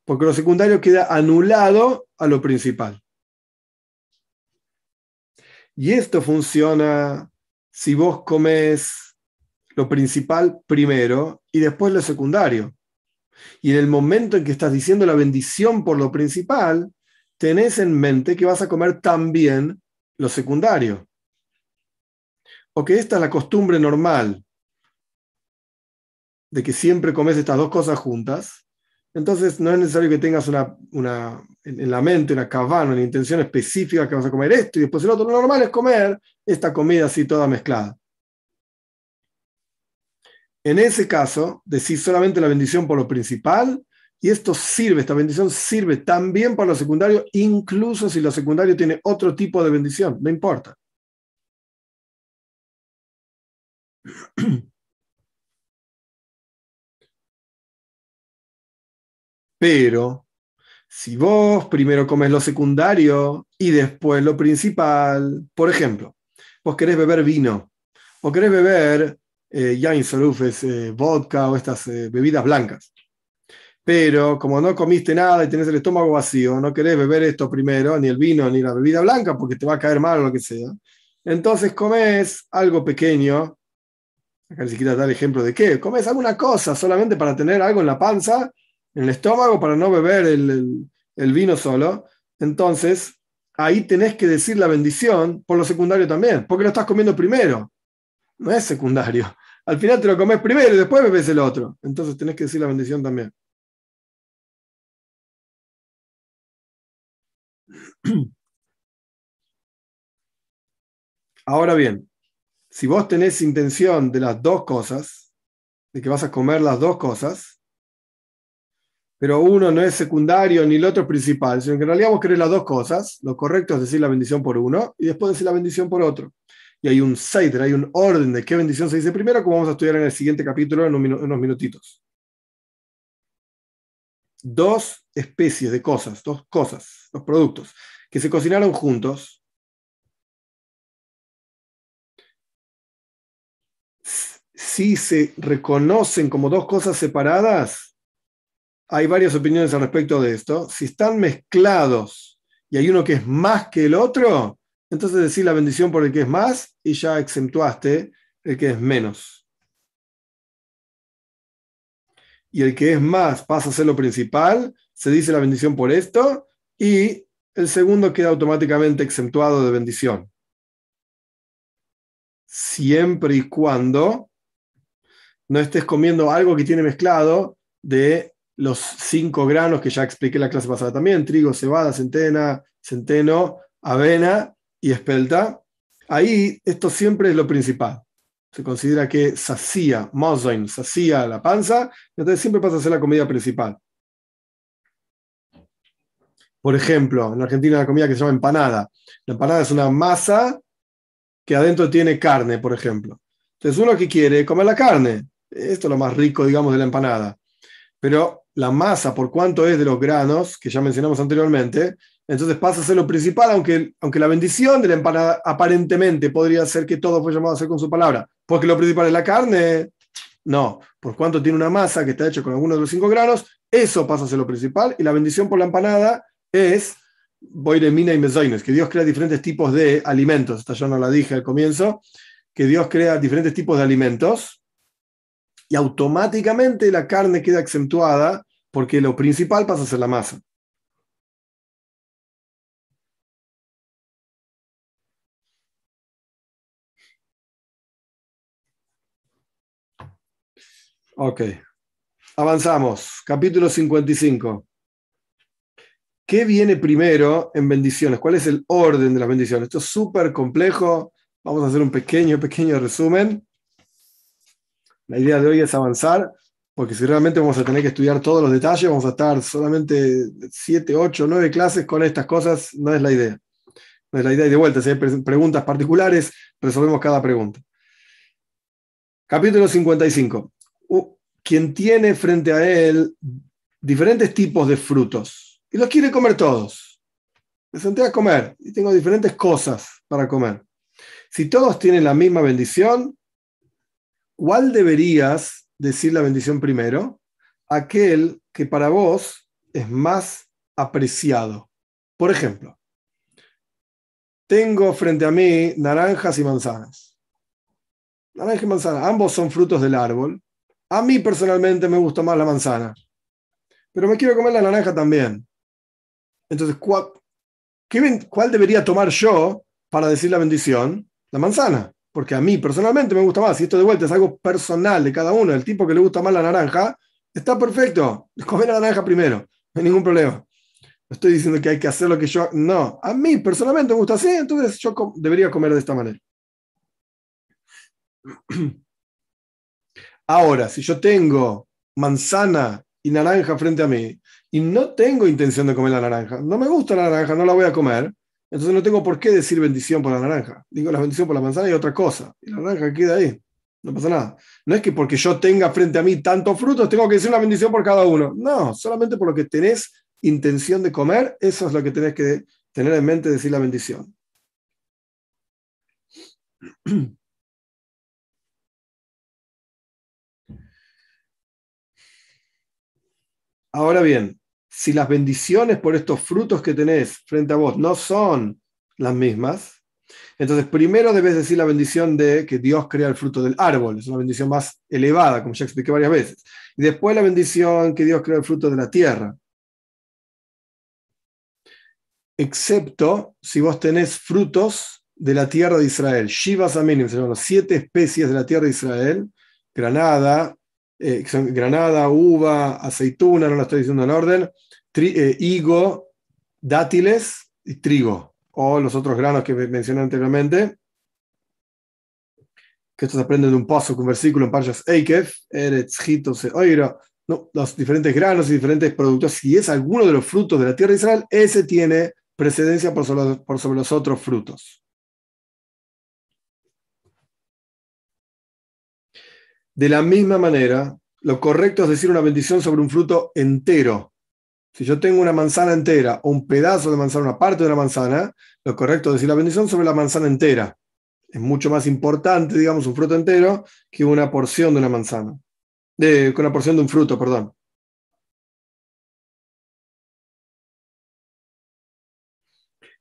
porque lo secundario queda anulado a lo principal. Y esto funciona si vos comes lo principal primero y después lo secundario. Y en el momento en que estás diciendo la bendición por lo principal, tenés en mente que vas a comer también lo secundario. O que esta es la costumbre normal de que siempre comes estas dos cosas juntas. Entonces no es necesario que tengas una, en la mente, una cabana, una intención específica que vas a comer esto y después el otro. Lo normal es comer esta comida así toda mezclada. En ese caso, decís solamente la bendición por lo principal y esto sirve, esta bendición sirve también para lo secundario, incluso si lo secundario tiene otro tipo de bendición, no importa. Pero si vos primero comes lo secundario y después lo principal, por ejemplo, vos querés beber vino o querés beber eh, yain eh, vodka o estas eh, bebidas blancas pero como no comiste nada y tenés el estómago vacío, no querés beber esto primero, ni el vino ni la bebida blanca, porque te va a caer mal o lo que sea, entonces comes algo pequeño, acá ni siquiera dar ejemplo de qué, comes alguna cosa solamente para tener algo en la panza, en el estómago, para no beber el, el vino solo, entonces ahí tenés que decir la bendición por lo secundario también, porque lo estás comiendo primero, no es secundario. Al final te lo comes primero y después bebes el otro. Entonces tenés que decir la bendición también. Ahora bien, si vos tenés intención de las dos cosas, de que vas a comer las dos cosas, pero uno no es secundario ni el otro principal, sino que en realidad vos querés las dos cosas, lo correcto es decir la bendición por uno y después decir la bendición por otro. Y hay un seider, hay un orden de qué bendición se dice primero, como vamos a estudiar en el siguiente capítulo en unos minutitos. Dos especies de cosas, dos cosas, dos productos que se cocinaron juntos, si se reconocen como dos cosas separadas, hay varias opiniones al respecto de esto. Si están mezclados y hay uno que es más que el otro, entonces decir la bendición por el que es más y ya exentuaste el que es menos. Y el que es más pasa a ser lo principal, se dice la bendición por esto y el segundo queda automáticamente exentuado de bendición. Siempre y cuando no estés comiendo algo que tiene mezclado de los cinco granos que ya expliqué la clase pasada también, trigo, cebada, centena, centeno, avena y espelta. Ahí esto siempre es lo principal. Se considera que sacía, mozoin, sacía la panza, entonces siempre pasa a ser la comida principal. Por ejemplo, en Argentina hay una comida que se llama empanada. La empanada es una masa que adentro tiene carne, por ejemplo. Entonces uno que quiere comer la carne, esto es lo más rico, digamos, de la empanada. Pero la masa, por cuánto es de los granos, que ya mencionamos anteriormente, entonces pasa a ser lo principal, aunque, aunque la bendición de la empanada aparentemente podría ser que todo fue llamado a ser con su palabra, porque lo principal es la carne. No, por cuánto tiene una masa que está hecha con algunos de los cinco granos, eso pasa a ser lo principal, y la bendición por la empanada es voy de mina y mesoines, que Dios crea diferentes tipos de alimentos. Esta yo no la dije al comienzo, que Dios crea diferentes tipos de alimentos y automáticamente la carne queda exentuada porque lo principal pasa a ser la masa. Ok, avanzamos. Capítulo 55. ¿Qué viene primero en bendiciones? ¿Cuál es el orden de las bendiciones? Esto es súper complejo. Vamos a hacer un pequeño, pequeño resumen. La idea de hoy es avanzar, porque si realmente vamos a tener que estudiar todos los detalles, vamos a estar solamente 7, 8, 9 clases con estas cosas, no es la idea. No es la idea y de vuelta, si hay preguntas particulares, resolvemos cada pregunta. Capítulo 55. Quien tiene frente a él diferentes tipos de frutos y los quiere comer todos. Me senté a comer y tengo diferentes cosas para comer. Si todos tienen la misma bendición, ¿cuál deberías decir la bendición primero? Aquel que para vos es más apreciado. Por ejemplo, tengo frente a mí naranjas y manzanas. Naranja y manzana, ambos son frutos del árbol. A mí personalmente me gusta más la manzana, pero me quiero comer la naranja también. Entonces, ¿cuál, ¿cuál debería tomar yo para decir la bendición? La manzana porque a mí personalmente me gusta más, y esto de vuelta es algo personal de cada uno, el tipo que le gusta más la naranja, está perfecto, comer la naranja primero, no hay ningún problema. No estoy diciendo que hay que hacer lo que yo, no, a mí personalmente me gusta así, entonces yo debería comer de esta manera. Ahora, si yo tengo manzana y naranja frente a mí y no tengo intención de comer la naranja, no me gusta la naranja, no la voy a comer, entonces no tengo por qué decir bendición por la naranja. Digo la bendición por la manzana y otra cosa. Y la naranja queda ahí. No pasa nada. No es que porque yo tenga frente a mí tantos frutos, tengo que decir una bendición por cada uno. No, solamente por lo que tenés intención de comer, eso es lo que tenés que tener en mente decir la bendición. Ahora bien, si las bendiciones por estos frutos que tenés frente a vos no son las mismas, entonces primero debes decir la bendición de que Dios crea el fruto del árbol, es una bendición más elevada, como ya expliqué varias veces. Y después la bendición que Dios crea el fruto de la tierra. Excepto si vos tenés frutos de la tierra de Israel. Shivas Aminim, se llaman siete especies de la tierra de Israel, granada, eh, granada, uva, aceituna, no lo estoy diciendo en orden, eh, higo, dátiles y trigo, o los otros granos que mencioné anteriormente, que estos aprenden de un paso, un versículo en Parshas Eikef, Eretz, Oira, no, los diferentes granos y diferentes productos, si es alguno de los frutos de la tierra de Israel, ese tiene precedencia por por sobre los otros frutos. De la misma manera, lo correcto es decir una bendición sobre un fruto entero. Si yo tengo una manzana entera o un pedazo de manzana, una parte de la manzana, lo correcto es decir la bendición sobre la manzana entera. Es mucho más importante, digamos, un fruto entero que una porción de una manzana. De, una porción de un fruto, perdón.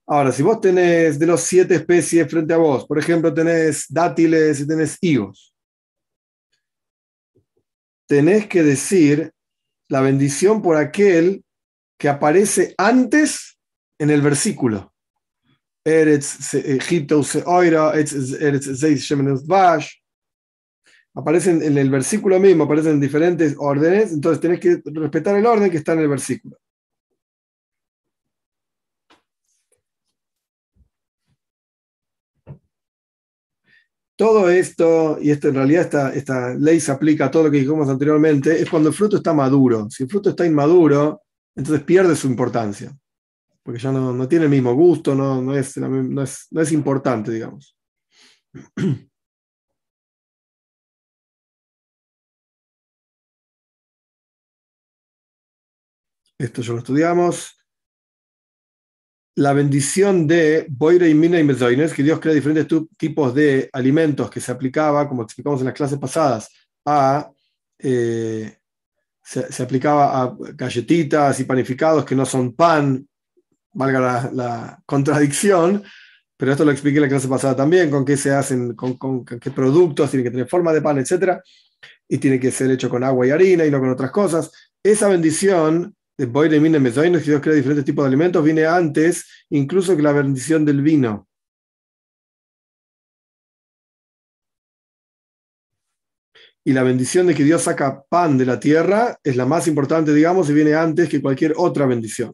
Ahora, si vos tenés de los siete especies frente a vos, por ejemplo, tenés dátiles y tenés higos, tenés que decir la bendición por aquel que aparece antes en el versículo. Eretz Egipto Oira, Eretz Vash. Aparecen en el versículo mismo, aparecen en diferentes órdenes, entonces tenés que respetar el orden que está en el versículo. Todo esto, y esto en realidad esta, esta ley se aplica a todo lo que dijimos anteriormente, es cuando el fruto está maduro. Si el fruto está inmaduro, entonces pierde su importancia, porque ya no, tiene el mismo gusto, no, no, es, no, es, no es importante, digamos. Esto ya lo estudiamos la bendición de Boire y Mina y Mezoines, que Dios crea diferentes tipos de alimentos que se aplicaba, como explicamos en las clases pasadas, a, eh, se, aplicaba a galletitas y panificados que no son pan, valga la, contradicción, pero esto lo expliqué en la clase pasada también, con qué se hacen, con, qué productos, tienen que tener forma de pan, etc. Y tiene que ser hecho con agua y harina y no con otras cosas. Esa bendición de de Mine que Dios crea diferentes tipos de alimentos, viene antes incluso que la bendición del vino. Y la bendición de que Dios saca pan de la tierra es la más importante, digamos, y viene antes que cualquier otra bendición.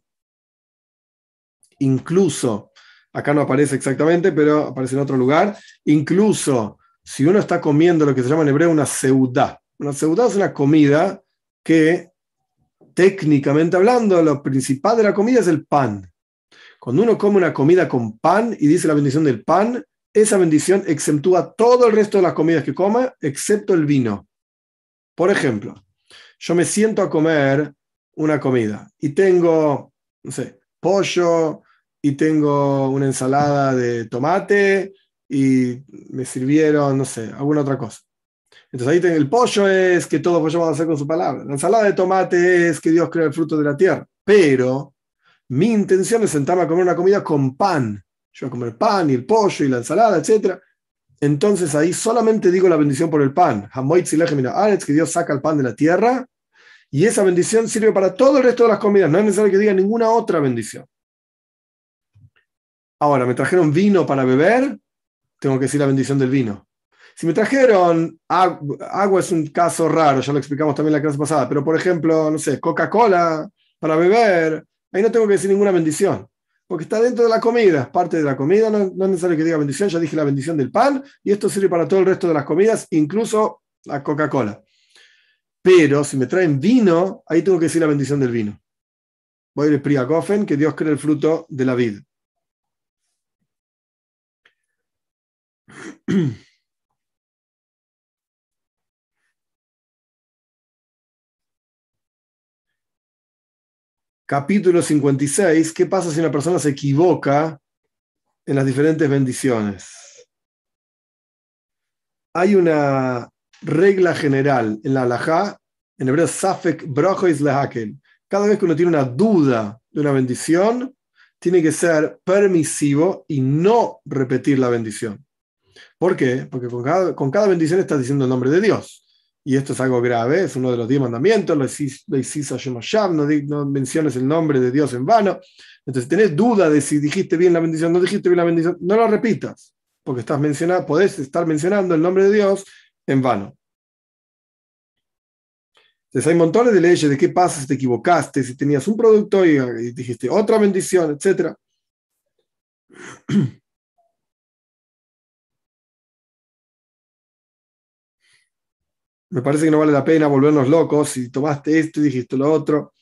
Incluso, acá no aparece exactamente, pero aparece en otro lugar, incluso si uno está comiendo lo que se llama en hebreo una seudá. Una seudá es una comida que técnicamente hablando, lo principal de la comida es el pan. Cuando uno come una comida con pan y dice la bendición del pan, esa bendición exentúa todo el resto de las comidas que coma, excepto el vino. Por ejemplo, yo me siento a comer una comida y tengo, no sé, pollo y tengo una ensalada de tomate y me sirvieron, no sé, alguna otra cosa. Entonces ahí el pollo es que todo pollo a hacer con su palabra. La ensalada de tomate es que Dios crea el fruto de la tierra. Pero mi intención es sentarme a comer una comida con pan. Yo voy a comer pan y el pollo y la ensalada, etc. Entonces ahí solamente digo la bendición por el pan. que Dios saca el pan de la tierra. Y esa bendición sirve para todo el resto de las comidas. No es necesario que diga ninguna otra bendición. Ahora, me trajeron vino para beber, tengo que decir la bendición del vino. Si me trajeron agua, es un caso raro, ya lo explicamos también la clase pasada, pero por ejemplo, no sé, Coca-Cola para beber, ahí no tengo que decir ninguna bendición, porque está dentro de la comida, parte de la comida, no, no es necesario que diga bendición, ya dije la bendición del pan, y esto sirve para todo el resto de las comidas, incluso la Coca-Cola. Pero si me traen vino, ahí tengo que decir la bendición del vino. Voy a ir Priagofen, que Dios cree el fruto de la vida. capítulo 56, ¿qué pasa si una persona se equivoca en las diferentes bendiciones? Hay una regla general en la halajá, en hebreo Safek Brojo Islehakel. Cada vez que uno tiene una duda de una bendición, tiene que ser permisivo y no repetir la bendición. ¿Por qué? Porque con cada, con cada bendición estás diciendo el nombre de Dios y esto es algo grave, es uno de los diez mandamientos, no, menciones el nombre de Dios en vano. Entonces, tenés duda de si dijiste bien la bendición, no dijiste bien la bendición, no lo repitas, porque estás mencionando, podés estar mencionando el nombre de Dios en vano. Entonces hay montones de leyes de qué pasa si te equivocaste, si tenías un producto y, y dijiste otra bendición, etc. me parece que no vale la pena volvernos locos si tomaste esto y dijiste lo otro.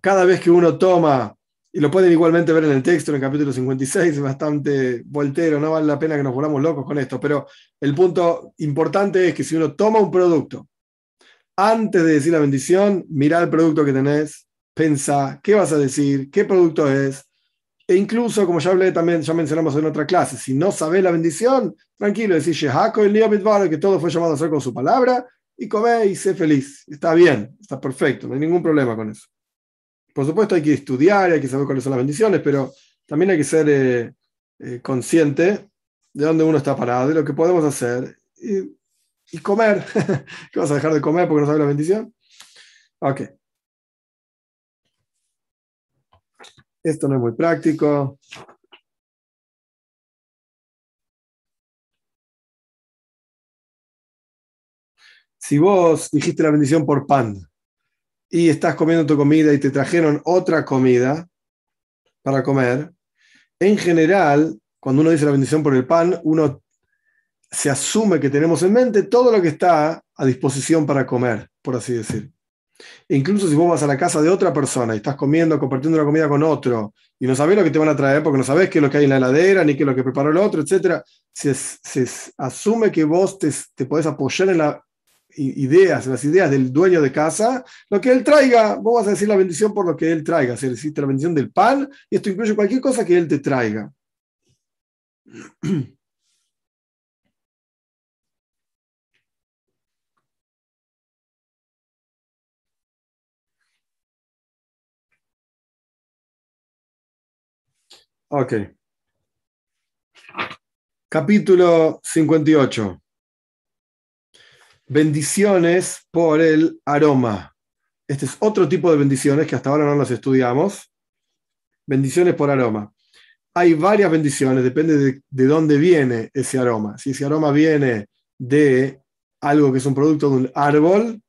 Cada vez que uno toma, y lo pueden igualmente ver en el texto, en el capítulo 56, es bastante voltero, no vale la pena que nos volvamos locos con esto, pero el punto importante es que si uno toma un producto, antes de decir la bendición, mira el producto que tenés, pensá qué vas a decir, qué producto es, E incluso, como ya hablé también, ya mencionamos en otra clase, si no sabes la bendición, tranquilo, decís el que todo fue llamado a hacer con su palabra, y come y sé feliz. Está bien, está perfecto, no hay ningún problema con eso. Por supuesto hay que estudiar, hay que saber cuáles son las bendiciones, pero también hay que ser eh, eh, consciente de dónde uno está parado, de lo que podemos hacer y, y comer. ¿Qué vas a dejar de comer porque no sabes la bendición? Ok. Esto no es muy práctico. Si vos dijiste la bendición por pan y estás comiendo tu comida y te trajeron otra comida para comer, en general, cuando uno dice la bendición por el pan, uno se asume que tenemos en mente todo lo que está a disposición para comer, por así decir. Incluso si vos vas a la casa de otra persona y estás comiendo, compartiendo una comida con otro, y no sabés lo que te van a traer porque no sabés qué es lo que hay en la heladera, ni qué es lo que preparó el otro, etc., se, se asume que vos te, te podés apoyar en las ideas, las ideas del dueño de casa, lo que él traiga, vos vas a decir la bendición por lo que él traiga, si decir la bendición del pan, y esto incluye cualquier cosa que él te traiga. Ok. Capítulo 58. Bendiciones por el aroma. Este es otro tipo de bendiciones que hasta ahora no las estudiamos. Bendiciones por aroma. Hay varias bendiciones, depende de, de dónde viene ese aroma. Si ese aroma viene de algo que es un producto de un árbol,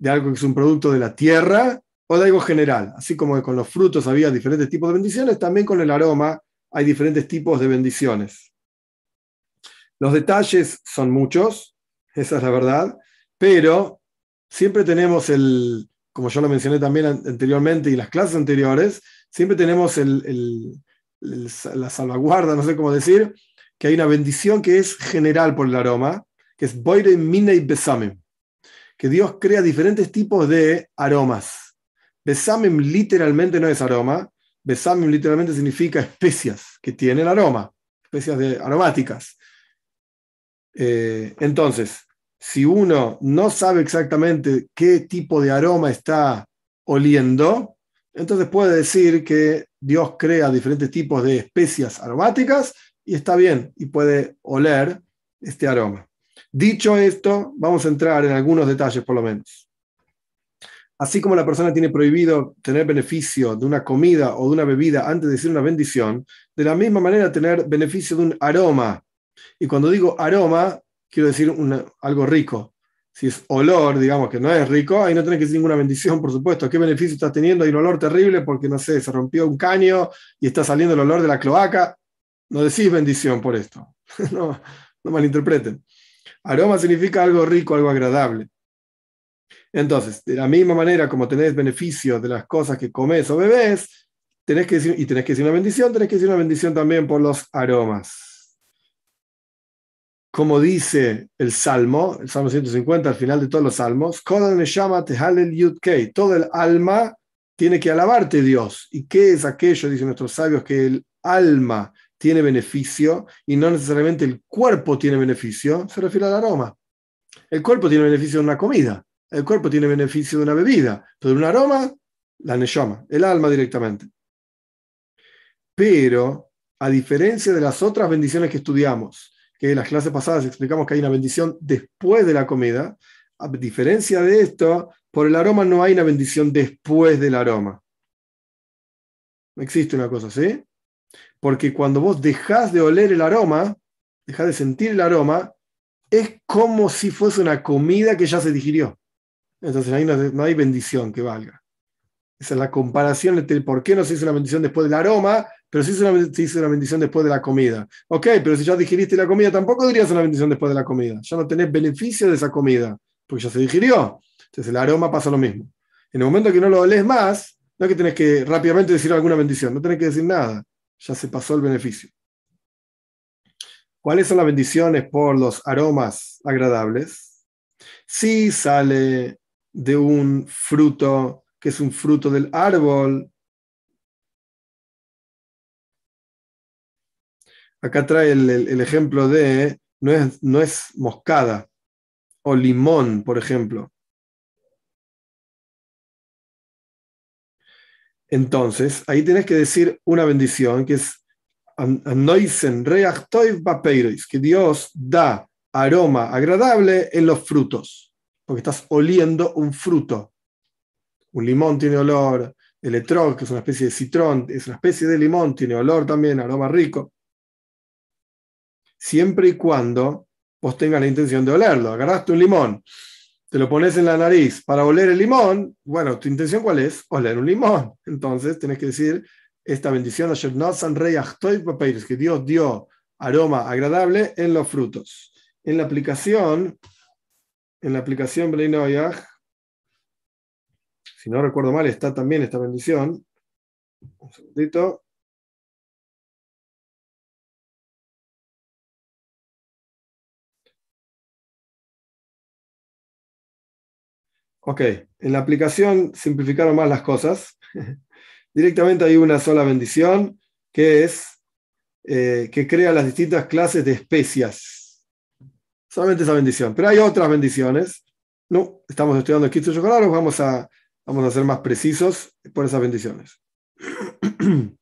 de algo que es un producto de la tierra, o de algo general. Así como con los frutos había diferentes tipos de bendiciones, también con el aroma hay diferentes tipos de bendiciones. Los detalles son muchos, esa es la verdad, pero siempre tenemos el, como yo lo mencioné también anteriormente y las clases anteriores, siempre tenemos el, la salvaguarda, no sé cómo decir, que hay una bendición que es general por el aroma, que es Boire Mine y Besamim, que Dios crea diferentes tipos de aromas. Besamim literalmente no es aroma. Besamim literalmente significa especias que tienen aroma, especias de, aromáticas. Eh, entonces, si uno no sabe exactamente qué tipo de aroma está oliendo, entonces puede decir que Dios crea diferentes tipos de especias aromáticas y está bien y puede oler este aroma. Dicho esto, vamos a entrar en algunos detalles por lo menos. Así como la persona tiene prohibido tener beneficio de una comida o de una bebida antes de decir una bendición, de la misma manera tener beneficio de un aroma. Y cuando digo aroma, quiero decir algo rico. Si es olor, digamos que no es rico, ahí no tenés que decir ninguna bendición, por supuesto. ¿Qué beneficio estás teniendo? Hay un olor terrible porque, no sé, se rompió un caño y está saliendo el olor de la cloaca. No decís bendición por esto. no, malinterpreten. Aroma significa algo rico, algo agradable. Entonces, de la misma manera como tenés beneficio de las cosas que comes o bebés, tenés que y tenés que decir una bendición, tenés que decir una bendición también por los aromas. Como dice el Salmo, el Salmo 150, al final de todos los salmos, todo el alma tiene que alabarte Dios. ¿Y qué es aquello, dicen nuestros sabios, que el alma tiene beneficio y no necesariamente el cuerpo tiene beneficio? Se refiere al aroma. El cuerpo tiene beneficio de una comida, el cuerpo tiene beneficio de una bebida, pero un aroma, la neshama, el alma directamente. Pero, a diferencia de las otras bendiciones que estudiamos, que en las clases pasadas explicamos que hay una bendición después de la comida, a diferencia de esto, por el aroma no hay una bendición después del aroma. No existe una cosa así. Porque cuando vos dejás de oler el aroma, dejás de sentir el aroma, es como si fuese una comida que ya se digirió. Entonces ahí no, hay bendición que valga. Esa es la comparación entre por qué no se hizo una bendición después del aroma, pero se hizo una bendición después de la comida. Ok, pero si ya digeriste la comida, tampoco dirías una bendición después de la comida. Ya no tenés beneficio de esa comida, porque ya se digirió. Entonces el aroma pasa lo mismo. En el momento que no lo olés más, no es que tenés que rápidamente decir alguna bendición, no tenés que decir nada. Ya se pasó el beneficio. ¿Cuáles son las bendiciones por los aromas agradables? Si sale de un fruto que es un fruto del árbol, Acá trae el, ejemplo de no es, no es moscada o limón, por ejemplo. Entonces, ahí tenés que decir una bendición que es que Dios da aroma agradable en los frutos, porque estás oliendo un fruto. Un limón tiene olor, el etrog, que es una especie de citrón, es una especie de limón, tiene olor también, aroma rico. Siempre y cuando vos tengas la intención de olerlo. Agarraste un limón, te lo pones en la nariz para oler el limón, bueno, ¿tu intención cuál es? Oler un limón. Entonces tenés que decir esta bendición, que Dios dio aroma agradable en los frutos. En la aplicación, en la aplicación Bnei Noyaj, si no recuerdo mal, está también esta bendición. Un segundito. Ok, en la aplicación simplificaron más las cosas. Directamente hay una sola bendición que es eh, que crea las distintas clases de especias. Solamente esa bendición. Pero hay otras bendiciones. No, estamos estudiando Kitsu Yokoraros, vamos a, vamos a ser más precisos por esas bendiciones.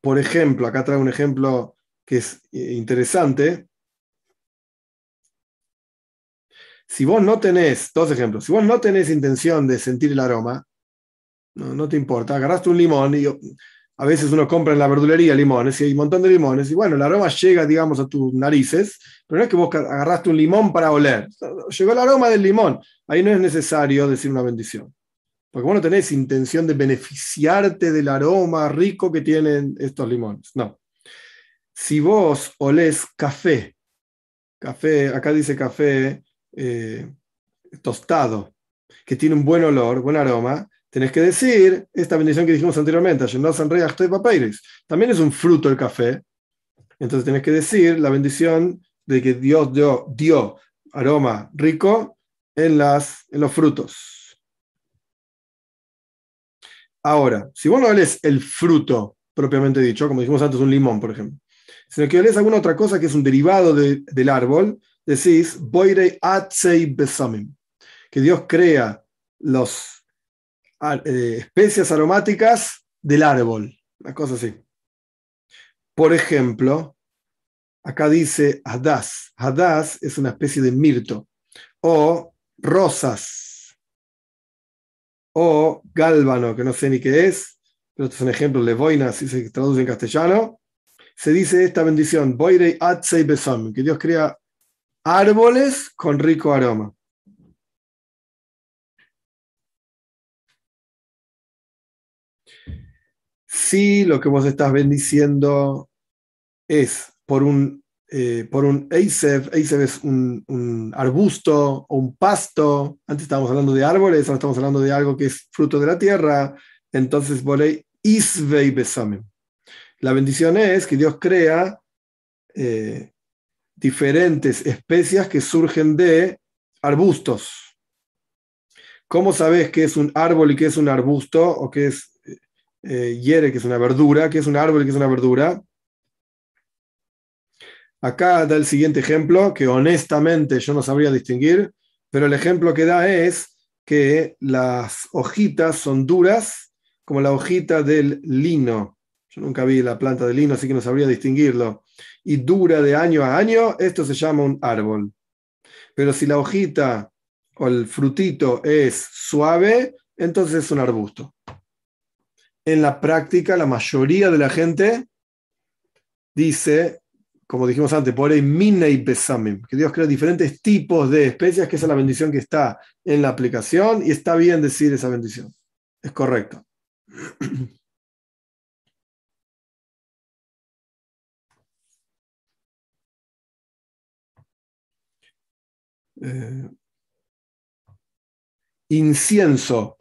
Por ejemplo, acá traigo un ejemplo que es eh, interesante. Si vos no tenés, dos ejemplos, si vos no tenés intención de sentir el aroma, no, te importa, agarraste un limón y a veces uno compra en la verdulería limones y hay un montón de limones y bueno, el aroma llega, digamos, a tus narices, pero no es que vos agarraste un limón para oler, llegó el aroma del limón, ahí no es necesario decir una bendición. Porque vos no tenés intención de beneficiarte del aroma rico que tienen estos limones. No. Si vos olés café, café, acá dice café eh, tostado, que tiene un buen olor, buen aroma, tenés que decir esta bendición que dijimos anteriormente, también es un fruto el café, entonces tenés que decir la bendición de que Dios dio, aroma rico en, las, en los frutos. Ahora, si vos no olés el fruto propiamente dicho, como dijimos antes, un limón, por ejemplo, sino que olés alguna otra cosa que es un derivado de, del árbol, decís, boire atzei besamim, que Dios crea las eh, especias aromáticas del árbol, una cosa así. Por ejemplo, acá dice hadas. Hadas es una especie de mirto, o rosas, o gálbano, que no sé ni qué es, pero estos son ejemplos, levoina, así se traduce en castellano. Se dice esta bendición, boire atzei besamim, que Dios crea árboles con rico aroma. Si lo que vos estás bendiciendo es por un, eh, por un es un, arbusto o un pasto, antes estábamos hablando de árboles, ahora estamos hablando de algo que es fruto de la tierra, entonces volei Isvei Besamim. La bendición es que Dios crea eh, diferentes especias que surgen de arbustos. ¿Cómo sabes qué es un árbol y qué es un arbusto? ¿O qué es eh, hiere, que es una verdura? ¿Qué es un árbol y qué es una verdura? Acá da el siguiente ejemplo, que honestamente yo no sabría distinguir, pero el ejemplo que da es que las hojitas son duras como la hojita del lino. Yo nunca vi la planta de lino, así que no sabría distinguirlo. Y dura de año a año, esto se llama un árbol. Pero si la hojita o el frutito es suave, entonces es un arbusto. En la práctica, la mayoría de la gente dice, como dijimos antes, por ahí minei besamim, que Dios crea diferentes tipos de especias, que esa es la bendición que está en la aplicación, y está bien decir esa bendición. Es correcto. Eh, incienso.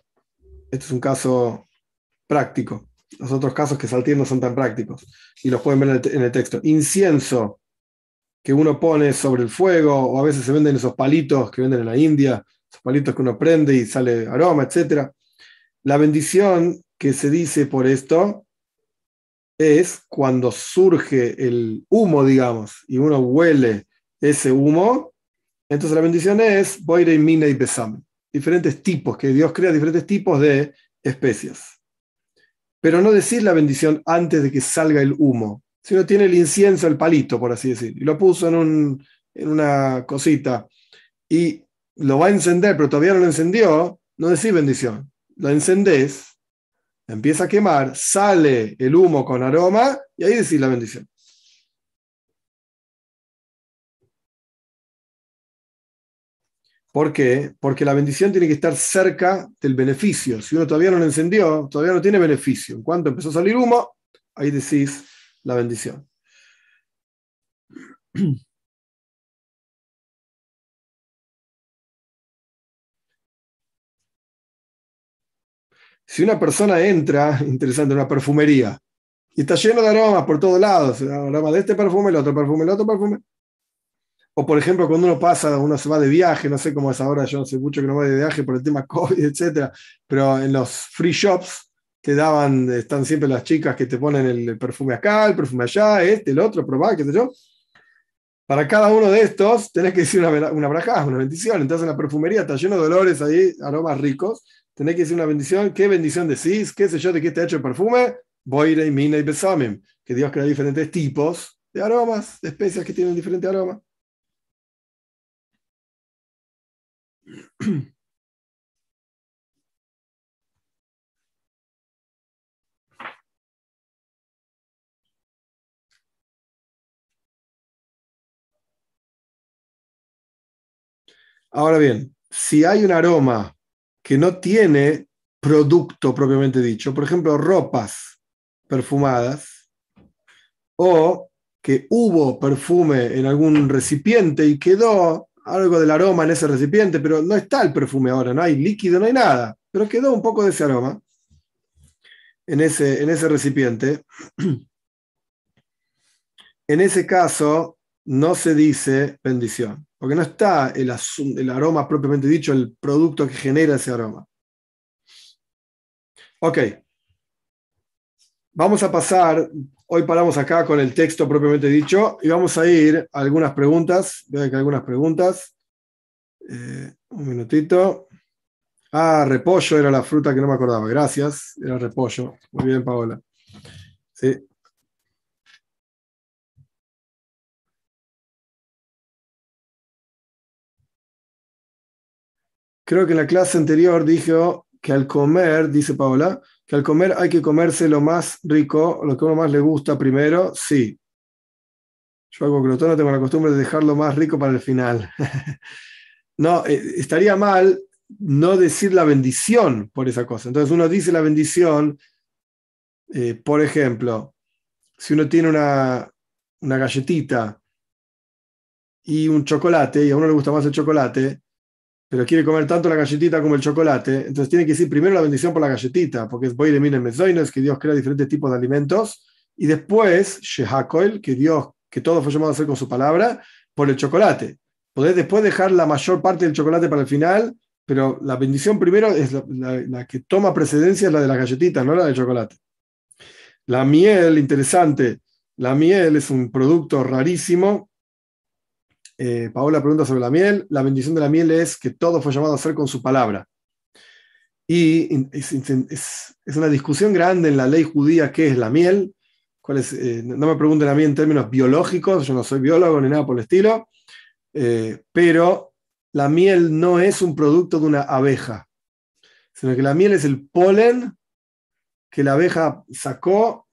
Este es un caso práctico. Los otros casos que salté no son tan prácticos. Y los pueden ver en el, en el, texto. Incienso que uno pone sobre el fuego, o a veces se venden esos palitos que venden en la India, esos palitos que uno prende y sale aroma, etc. La bendición que se dice por esto es cuando surge el humo, digamos, y uno huele ese humo, entonces la bendición es Boire, Mina y Besam. Diferentes tipos, que Dios crea diferentes tipos de especias. Pero no decir la bendición antes de que salga el humo, sino tiene el incienso, el palito, por así decir, y lo puso en, un, en una cosita y lo va a encender, pero todavía no lo encendió, no decís bendición. Lo encendés empieza a quemar, sale el humo con aroma y ahí decís la bendición. ¿Por qué? Porque la bendición tiene que estar cerca del beneficio. Si uno todavía no lo encendió, todavía no tiene beneficio. En cuanto empezó a salir humo, ahí decís la bendición. Si una persona entra, interesante, en una perfumería y está lleno de aromas por todos lados, aroma de este perfume, el otro perfume, el otro perfume. O por ejemplo, cuando uno pasa, uno se va de viaje, no sé cómo es ahora, yo no sé mucho que no voy de viaje por el tema COVID, etc. Pero en los free shops te daban, están siempre las chicas que te ponen el perfume acá, el perfume allá, este, el otro, probá, qué sé yo. Para cada uno de estos tenés que decir una, una una bendición. Entonces en la perfumería está lleno de olores ahí, aromas ricos tenés que decir una bendición. ¿Qué bendición decís? ¿Qué sé yo de qué está hecho el perfume? Boire, Mina y Besamim. Que Dios crea diferentes tipos de aromas, de especias que tienen diferente aroma. Ahora bien, si hay un aroma que no tiene producto propiamente dicho, por ejemplo, ropas perfumadas, o que hubo perfume en algún recipiente y quedó algo del aroma en ese recipiente, pero no está el perfume ahora, no hay líquido, no hay nada, pero quedó un poco de ese aroma en ese, en ese recipiente. En ese caso, no se dice bendición porque no está el, el, aroma propiamente dicho, el producto que genera ese aroma. Ok, vamos a pasar, hoy paramos acá con el texto propiamente dicho y vamos a ir a algunas preguntas, veo que algunas preguntas. Eh, un minutito. Ah, repollo era la fruta que no me acordaba, gracias, era repollo. Muy bien, Paola. Sí, Creo que en la clase anterior dijo que al comer, dice Paola, que al comer hay que comerse lo más rico, lo que a uno más le gusta primero, sí. Yo hago crotón, no tengo la costumbre de dejarlo más rico para el final. no, eh, estaría mal no decir la bendición por esa cosa. Entonces uno dice la bendición, eh, por ejemplo, si uno tiene una, una galletita y un chocolate, y a uno le gusta más el chocolate, pero quiere comer tanto la galletita como el chocolate, entonces tiene que decir primero la bendición por la galletita, porque es Boire Minen Mezoines, que Dios crea diferentes tipos de alimentos, y después Shehakoil, que Dios, que todo fue llamado a hacer con su palabra, por el chocolate. Podés después dejar la mayor parte del chocolate para el final, pero la bendición primero es la, que toma precedencia, es la de las galletitas, no la del chocolate. La miel, interesante, la miel es un producto rarísimo eh, Paola pregunta sobre la miel. La bendición de la miel es que todo fue llamado a hacer con su palabra. Y es, una discusión grande en la ley judía qué es la miel. Eh, no me pregunten a mí en términos biológicos, yo no soy biólogo ni nada por el estilo, eh, pero la miel no es un producto de una abeja, sino que la miel es el polen que la abeja sacó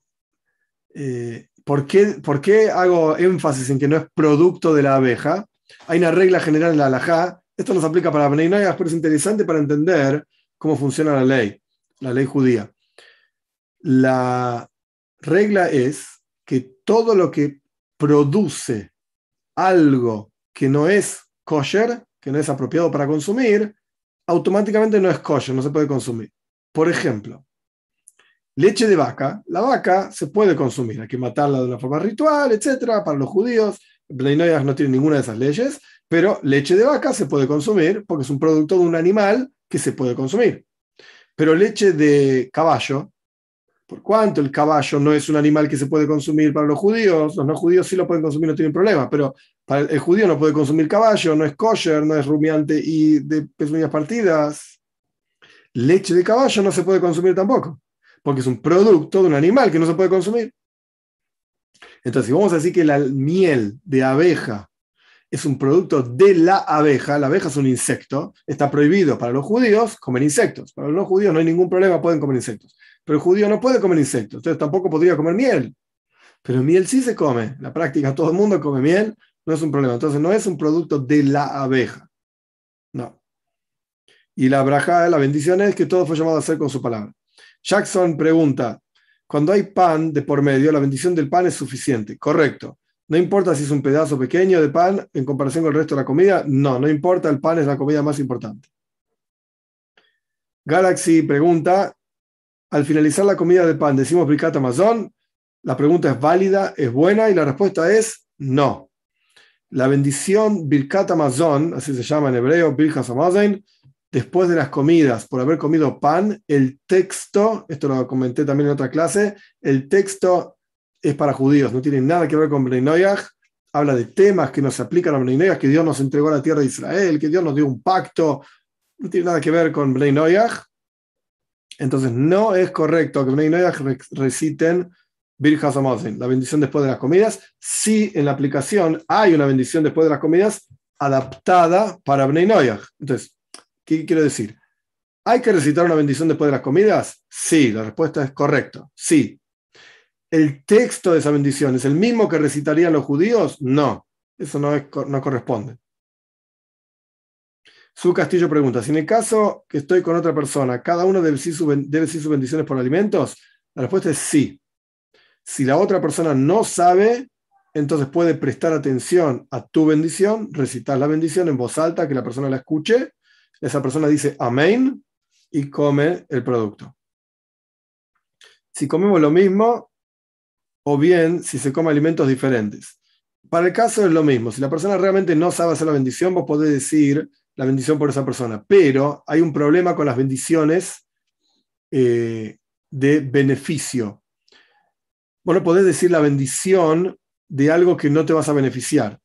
¿Por qué, hago énfasis en que no es producto de la abeja? Hay una regla general en la halajá. Esto nos aplica para Bnei pero es interesante para entender cómo funciona la ley, la ley judía. La regla es que todo lo que produce algo que no es kosher, que no es apropiado para consumir, automáticamente no es kosher, no se puede consumir. Por ejemplo, Leche de vaca, la vaca se puede consumir, hay que matarla de una forma ritual, etc. Para los judíos, Bleinoyas no tiene ninguna de esas leyes, pero leche de vaca se puede consumir porque es un producto de un animal que se puede consumir. Pero leche de caballo, por cuanto el caballo no es un animal que se puede consumir para los judíos, los no judíos sí lo pueden consumir, no tienen problema, pero para el judío no puede consumir caballo, no es kosher, no es rumiante y de pezuñas partidas. Leche de caballo no se puede consumir tampoco, porque es un producto de un animal que no se puede consumir. Entonces, si vamos a decir que la miel de abeja es un producto de la abeja, la abeja es un insecto, está prohibido para los judíos comer insectos, para los no judíos no hay ningún problema, pueden comer insectos, pero el judío no puede comer insectos, entonces tampoco podría comer miel, pero miel sí se come, en la práctica todo el mundo come miel, no es un problema, entonces no es un producto de la abeja, no. Y la braja, la bendición es que todo fue llamado a hacer con su palabra. Jackson pregunta, cuando hay pan de por medio, la bendición del pan es suficiente. Correcto. No importa si es un pedazo pequeño de pan en comparación con el resto de la comida. No, no importa, el pan es la comida más importante. Galaxy pregunta, al finalizar la comida de pan, ¿decimos Birkat Amazon? La pregunta es válida, es buena y la respuesta es no. La bendición Birkat Amazon, así se llama en hebreo, Birkat Amazon, después de las comidas, por haber comido pan, el texto, esto lo comenté también en otra clase, el texto es para judíos, no tiene nada que ver con Bnei habla de temas que nos aplican a Bnei que Dios nos entregó a la tierra de Israel, que Dios nos dio un pacto, no tiene nada que ver con Bnei Entonces no es correcto que Bnei reciten Birjas la bendición después de las comidas. Sí, en la aplicación hay una bendición después de las comidas adaptada para Bnei Entonces, ¿Qué quiero decir? ¿Hay que recitar una bendición después de las comidas? Sí, la respuesta es correcta. Sí. ¿El texto de esa bendición es el mismo que recitarían los judíos? No, eso no, no corresponde. Su Castillo pregunta, si en el caso que estoy con otra persona, ¿cada uno debe decir, debe decir sus bendiciones por alimentos? La respuesta es sí. Si la otra persona no sabe, entonces puede prestar atención a tu bendición, recitar la bendición en voz alta, que la persona la escuche, esa persona dice amén y come el producto. Si comemos lo mismo, o bien si se come alimentos diferentes. Para el caso es lo mismo. Si la persona realmente no sabe hacer la bendición, vos podés decir la bendición por esa persona. Pero hay un problema con las bendiciones eh, de beneficio. Bueno, podés decir la bendición de algo que no te vas a beneficiar.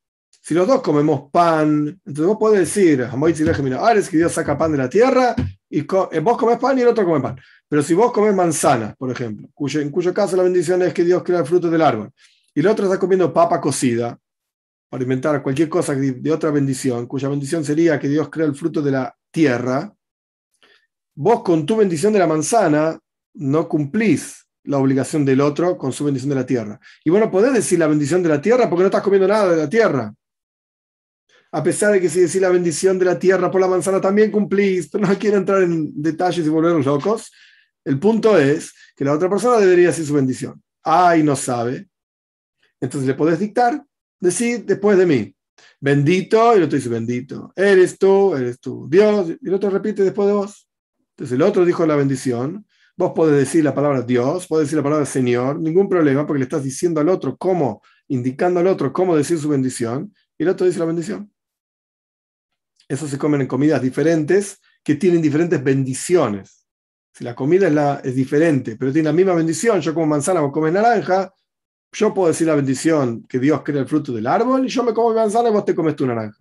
Si los dos comemos pan, entonces vos podés decir, es que Dios saca pan de la tierra y eh, vos comes pan y el otro come pan. Pero si vos comes manzana, por ejemplo, en cuyo caso la bendición es que Dios crea el fruto del árbol, y el otro está comiendo papa cocida, para inventar cualquier cosa de otra bendición, cuya bendición sería que Dios crea el fruto de la tierra, vos con tu bendición de la manzana no cumplís la obligación del otro con su bendición de la tierra. Y bueno, podés decir la bendición de la tierra porque no estás comiendo nada de la tierra a pesar de que si decís la bendición de la tierra por la manzana también cumplís, pero no quiero entrar en detalles y volvernos locos. El punto es que la otra persona debería decir su bendición. Ay, no sabe. Entonces le podés dictar, decir después de mí. Bendito, y el otro dice bendito. Eres tú, eres tú. Dios, y el otro repite después de vos. Entonces el otro dijo la bendición. Vos podés decir la palabra Dios, podés decir la palabra Señor, ningún problema, porque le estás diciendo al otro cómo, indicando al otro cómo decir su bendición, y el otro dice la bendición. Eso se comen en comidas diferentes que tienen diferentes bendiciones. Si la comida es diferente, pero tiene la misma bendición, yo como manzana, vos comes naranja, yo puedo decir la bendición que Dios crea el fruto del árbol y yo me como manzana y vos te comes tu naranja.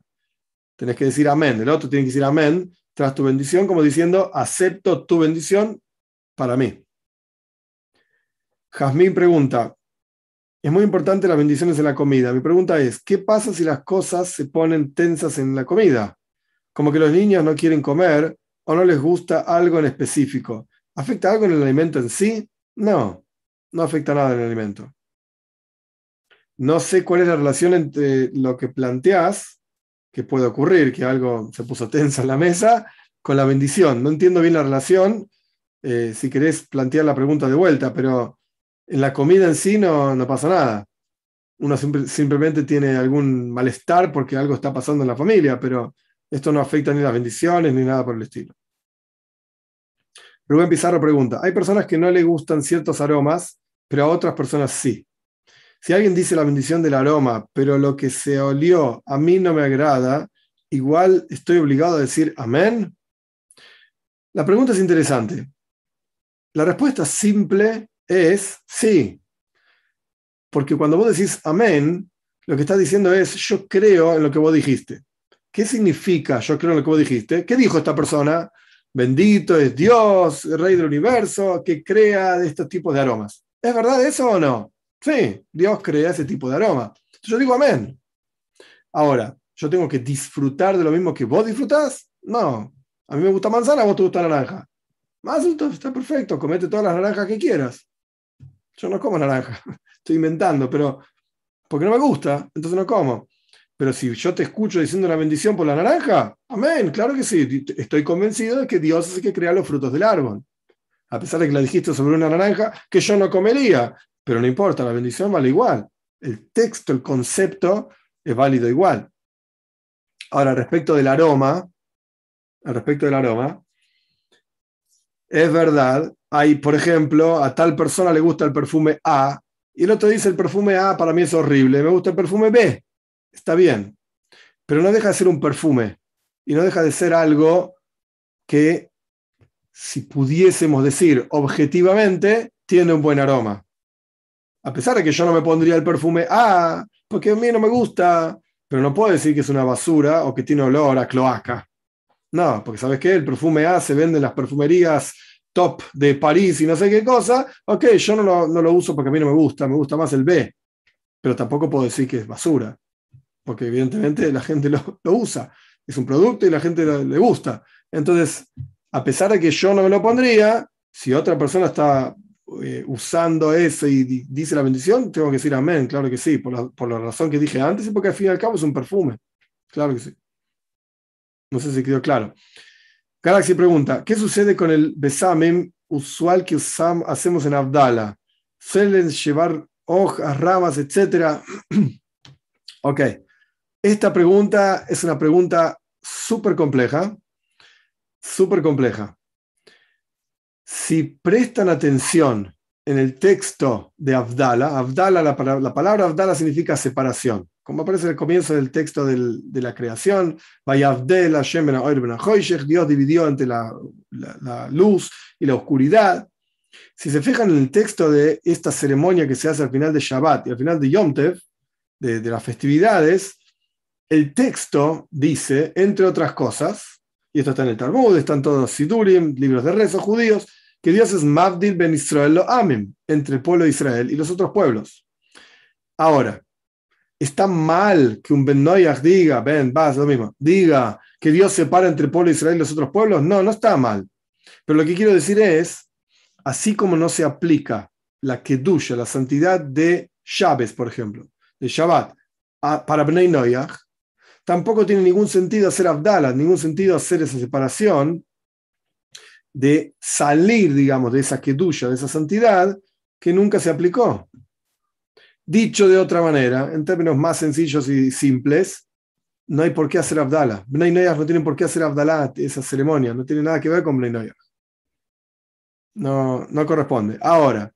Tenés que decir amén. El otro tiene que decir amén tras tu bendición, como diciendo, acepto tu bendición para mí. Jazmín pregunta, es muy importante las bendiciones en la comida. Mi pregunta es, ¿qué pasa si las cosas se ponen tensas en la comida? Como que los niños no quieren comer o no les gusta algo en específico. ¿Afecta algo en el alimento en sí? No, no afecta nada en el alimento. No sé cuál es la relación entre lo que planteas, que puede ocurrir, que algo se puso tensa en la mesa, con la bendición. No entiendo bien la relación. Eh, si querés plantear la pregunta de vuelta, pero en la comida en sí no, no pasa nada. Uno simplemente tiene algún malestar porque algo está pasando en la familia, pero esto no afecta ni las bendiciones ni nada por el estilo. Rubén Pizarro pregunta, hay personas que no le gustan ciertos aromas, pero a otras personas sí. Si alguien dice la bendición del aroma, pero lo que se olió a mí no me agrada, igual estoy obligado a decir amén. La pregunta es interesante. La respuesta simple es sí. Porque cuando vos decís amén, lo que estás diciendo es yo creo en lo que vos dijiste. ¿Qué significa yo creo lo que vos dijiste? ¿Qué dijo esta persona? Bendito es Dios, el Rey del universo, que crea estos tipos de aromas. ¿Es verdad eso o no? Sí, Dios crea ese tipo de aroma. Yo digo amén. Ahora, ¿yo tengo que disfrutar de lo mismo que vos disfrutás? No. A mí me gusta manzana, a vos te gusta naranja. Más está perfecto, comete todas las naranjas que quieras. Yo no como naranja, estoy inventando, pero porque no me gusta, entonces no como. Pero si yo te escucho diciendo una bendición por la naranja, amén, claro que sí, estoy convencido de que Dios es el que crea los frutos del árbol. A pesar de que la dijiste sobre una naranja que yo no comería, pero no importa, la bendición vale igual. El texto, el concepto es válido igual. Ahora, respecto del aroma, respecto del aroma, es verdad, hay, por ejemplo, a tal persona le gusta el perfume A y el otro dice el perfume A para mí es horrible, me gusta el perfume B, está bien, pero no deja de ser un perfume y no deja de ser algo que, si pudiésemos decir objetivamente, tiene un buen aroma. A pesar de que yo no me pondría el perfume A, porque a mí no me gusta, pero no puedo decir que es una basura o que tiene olor a cloaca. No, porque ¿sabes qué? El perfume A se vende en las perfumerías top de París y no sé qué cosa. Ok, yo no no lo uso porque a mí no me gusta, me gusta más el B. Pero tampoco puedo decir que es basura, porque evidentemente la gente lo, usa. Es un producto y la gente le gusta. Entonces, a pesar de que yo no me lo pondría, si otra persona está eh, usando eso y dice la bendición, tengo que decir amén, claro que sí, por la, por la razón que dije antes y porque al fin y al cabo es un perfume. Claro que sí. No sé si quedó claro. Galaxy pregunta, ¿qué sucede con el besamem usual que usam, hacemos en Abdala? ¿Suelen llevar hojas, ramas, etcétera? ok. Esta pregunta es una pregunta súper compleja, súper compleja si prestan atención en el texto de Abdala, Abdala la, la palabra Abdala significa separación. Como aparece al comienzo del texto de la creación, Dios dividió entre la, luz y la oscuridad. Si se fijan en el texto de esta ceremonia que se hace al final de Shabbat y al final de Yom Tev, de las festividades, el texto dice, entre otras cosas, y esto está en el Talmud, están todos los Sidurim, libros de rezos judíos, que Dios es Mavdil ben Israel lo amen, entre el pueblo de Israel y los otros pueblos. Ahora, está mal que un Ben Noyach diga, Ben, vas, lo mismo, diga que Dios separa entre el pueblo de Israel y los otros pueblos. No, no está mal. Pero lo que quiero decir es, así como no se aplica la Kedusha, la santidad de Shabbat, por ejemplo, de Shabbat, para Bnei Noyach, tampoco tiene ningún sentido hacer Abdala, ningún sentido hacer esa separación de salir, digamos, de esa kedusha, de esa santidad, que nunca se aplicó. Dicho de otra manera, en términos más sencillos y simples, no hay por qué hacer Abdala. Bnei no tienen por qué hacer Abdala, esa ceremonia, no tiene nada que ver con Bnei No, no corresponde. Ahora,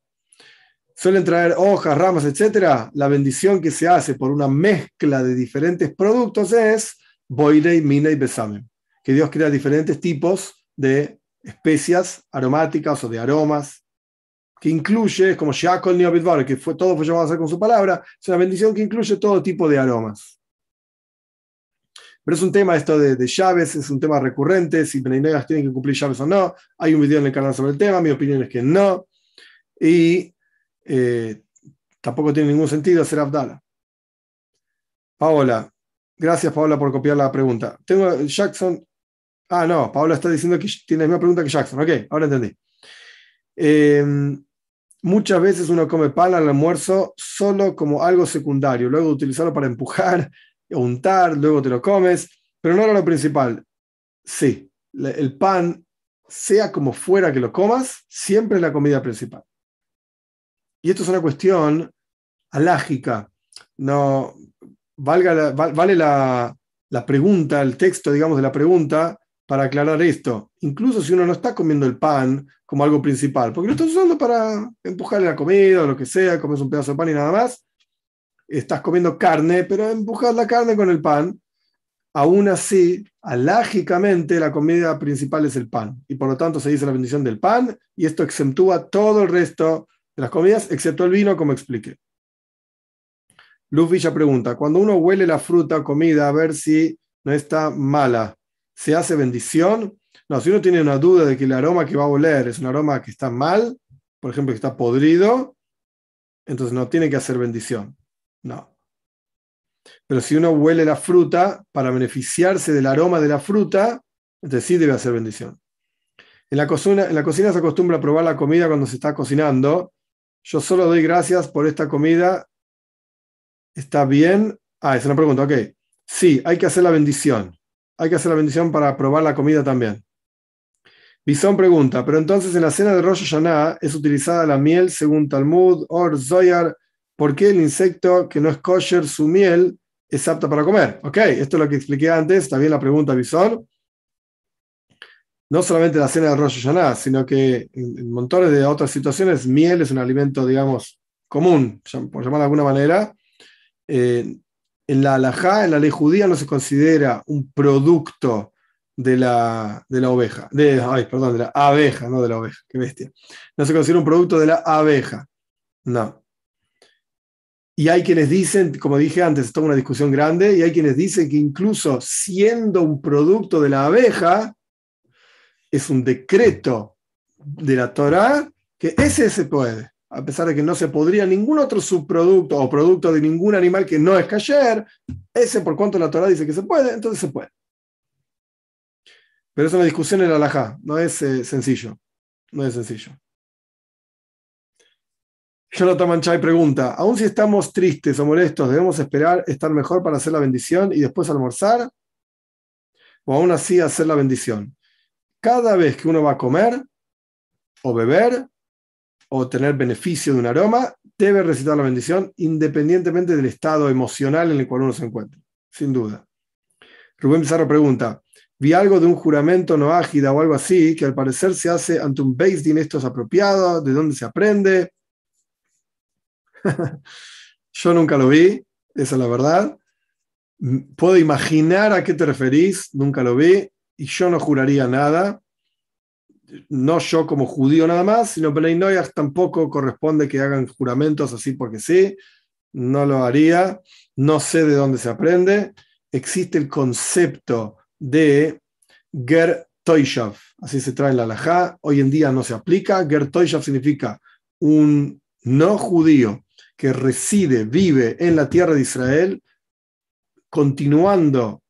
suelen traer hojas, ramas, etc. La bendición que se hace por una mezcla de diferentes productos es Boirei, Mina y Besame. Que Dios crea diferentes tipos de especias aromáticas o de aromas, que incluye, como Shakol Neobidvar, que fue, todo fue llamado a hacer con su palabra, es una bendición que incluye todo tipo de aromas. Pero es un tema esto de, llaves, es un tema recurrente, si Beneinegas tienen que cumplir llaves o no. Hay un video en el canal sobre el tema, mi opinión es que no. Y eh, tampoco tiene ningún sentido hacer Abdala. Paola, gracias Paola por copiar la pregunta. Tengo Jackson, Ah, no, Paola está diciendo que tiene la misma pregunta que Jackson. Ok, ahora entendí. Em, muchas veces uno come pan al almuerzo solo como algo secundario, luego utilizarlo para empujar, untar, luego te lo comes, pero no era lo principal. Sí, el pan, sea como fuera que lo comas, siempre es la comida principal. Y esto es una cuestión alágica. No, valga vale la, la pregunta, el texto, digamos, de la pregunta, para aclarar esto, incluso si uno no está comiendo el pan como algo principal, porque lo estás usando para empujarle la comida o lo que sea, comes un pedazo de pan y nada más, estás comiendo carne, pero empujas la carne con el pan, aún así, alágicamente, la comida principal es el pan, y por lo tanto se dice la bendición del pan, y esto exentúa todo el resto de las comidas, excepto el vino, como expliqué. Luz Villa pregunta, cuando uno huele la fruta o comida a ver si no está mala, ¿se hace bendición? No, si uno tiene una duda de que el aroma que va a oler es un aroma que está mal, por ejemplo, que está podrido, entonces no tiene que hacer bendición. No. Pero si uno huele la fruta para beneficiarse del aroma de la fruta, entonces sí debe hacer bendición. En la, cocina, en la cocina se acostumbra a probar la comida cuando se está cocinando. Yo solo doy gracias por esta comida. ¿Está bien? Ah, es una pregunta, ok. Sí, hay que hacer la bendición. Hay que hacer la bendición para probar la comida también. Bison pregunta, pero entonces en la cena de Rosh Hashanah es utilizada la miel según Talmud, Or, Zoyar, ¿por qué el insecto que no es kosher, su miel, es apta para comer? Ok, esto es lo que expliqué antes, bien la pregunta Bison. No solamente la cena de Rosh Hashanah, sino que en, montones de otras situaciones, miel es un alimento, digamos, común, por llamarlo de alguna manera. Eh, en la halajá, en la ley judía, no se considera un producto de la, de la oveja, de, perdón, de la abeja, no de la oveja, qué bestia. No se considera un producto de la abeja, no. Y hay quienes dicen, como dije antes, es una discusión grande, y hay quienes dicen que incluso siendo un producto de la abeja, es un decreto de la Torah que ese se puede, a pesar de que no se podría ningún otro subproducto o producto de ningún animal que no es kasher, ese por cuanto la Torah dice que se puede, entonces se puede. Pero es una discusión en la halajá, no es eh, sencillo. No es sencillo. Jonathan Manchay pregunta, ¿aún si estamos tristes o molestos, debemos esperar estar mejor para hacer la bendición y después almorzar? ¿O aún así hacer la bendición? Cada vez que uno va a comer o beber o tener beneficio de un aroma, debe recitar la bendición independientemente del estado emocional en el cual uno se encuentre, sin duda. Rubén Pizarro pregunta, vi algo de un juramento no ágida o algo así, que al parecer se hace ante un Din, esto es apropiado, de dónde se aprende. Yo nunca lo vi, esa es la verdad. Puedo imaginar a qué te referís, nunca lo vi, y yo no juraría nada. No yo como judío nada más, sino Benay tampoco corresponde que hagan juramentos así porque sí. No lo haría. No sé de dónde se aprende. Existe el concepto de Ger Toishav, así se trae en la Lajá, hoy en día no se aplica, Ger Toishav significa un no judío que reside, vive en la tierra de Israel, continuando,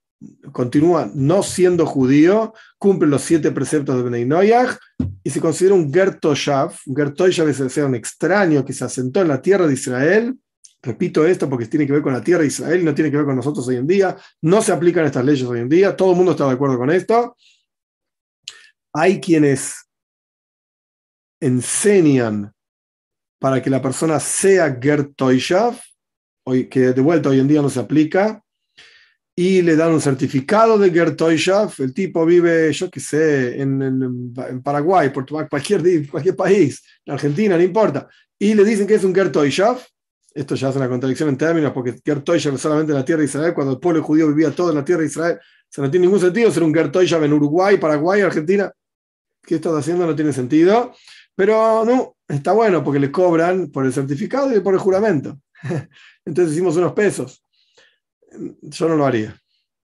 continúa no siendo judío, cumple los siete preceptos de Benay Noyach y se considera un Ger Toshav, un es un extraño que se asentó en la tierra de Israel, Repito esto porque tiene que ver con la tierra de Israel, no tiene que ver con nosotros hoy en día. No se aplican estas leyes hoy en día. Todo el mundo está de acuerdo con esto. Hay quienes enseñan para que la persona sea Gert hoy que de vuelta hoy en día no se aplica, y le dan un certificado de Gert El tipo vive, yo qué sé, en, Paraguay, Portugal, cualquier, cualquier país, en Argentina, no importa. Y le dicen que es un Gert esto ya es una contradicción en términos, porque Gertoyshav solamente en la tierra de Israel, cuando el pueblo judío vivía todo en la tierra de Israel, se no tiene ningún sentido ser un Gertoyshav en Uruguay, Paraguay, Argentina. ¿Qué estás haciendo? No tiene sentido. Pero no, está bueno porque le cobran por el certificado y por el juramento. Entonces hicimos unos pesos. Yo no lo haría.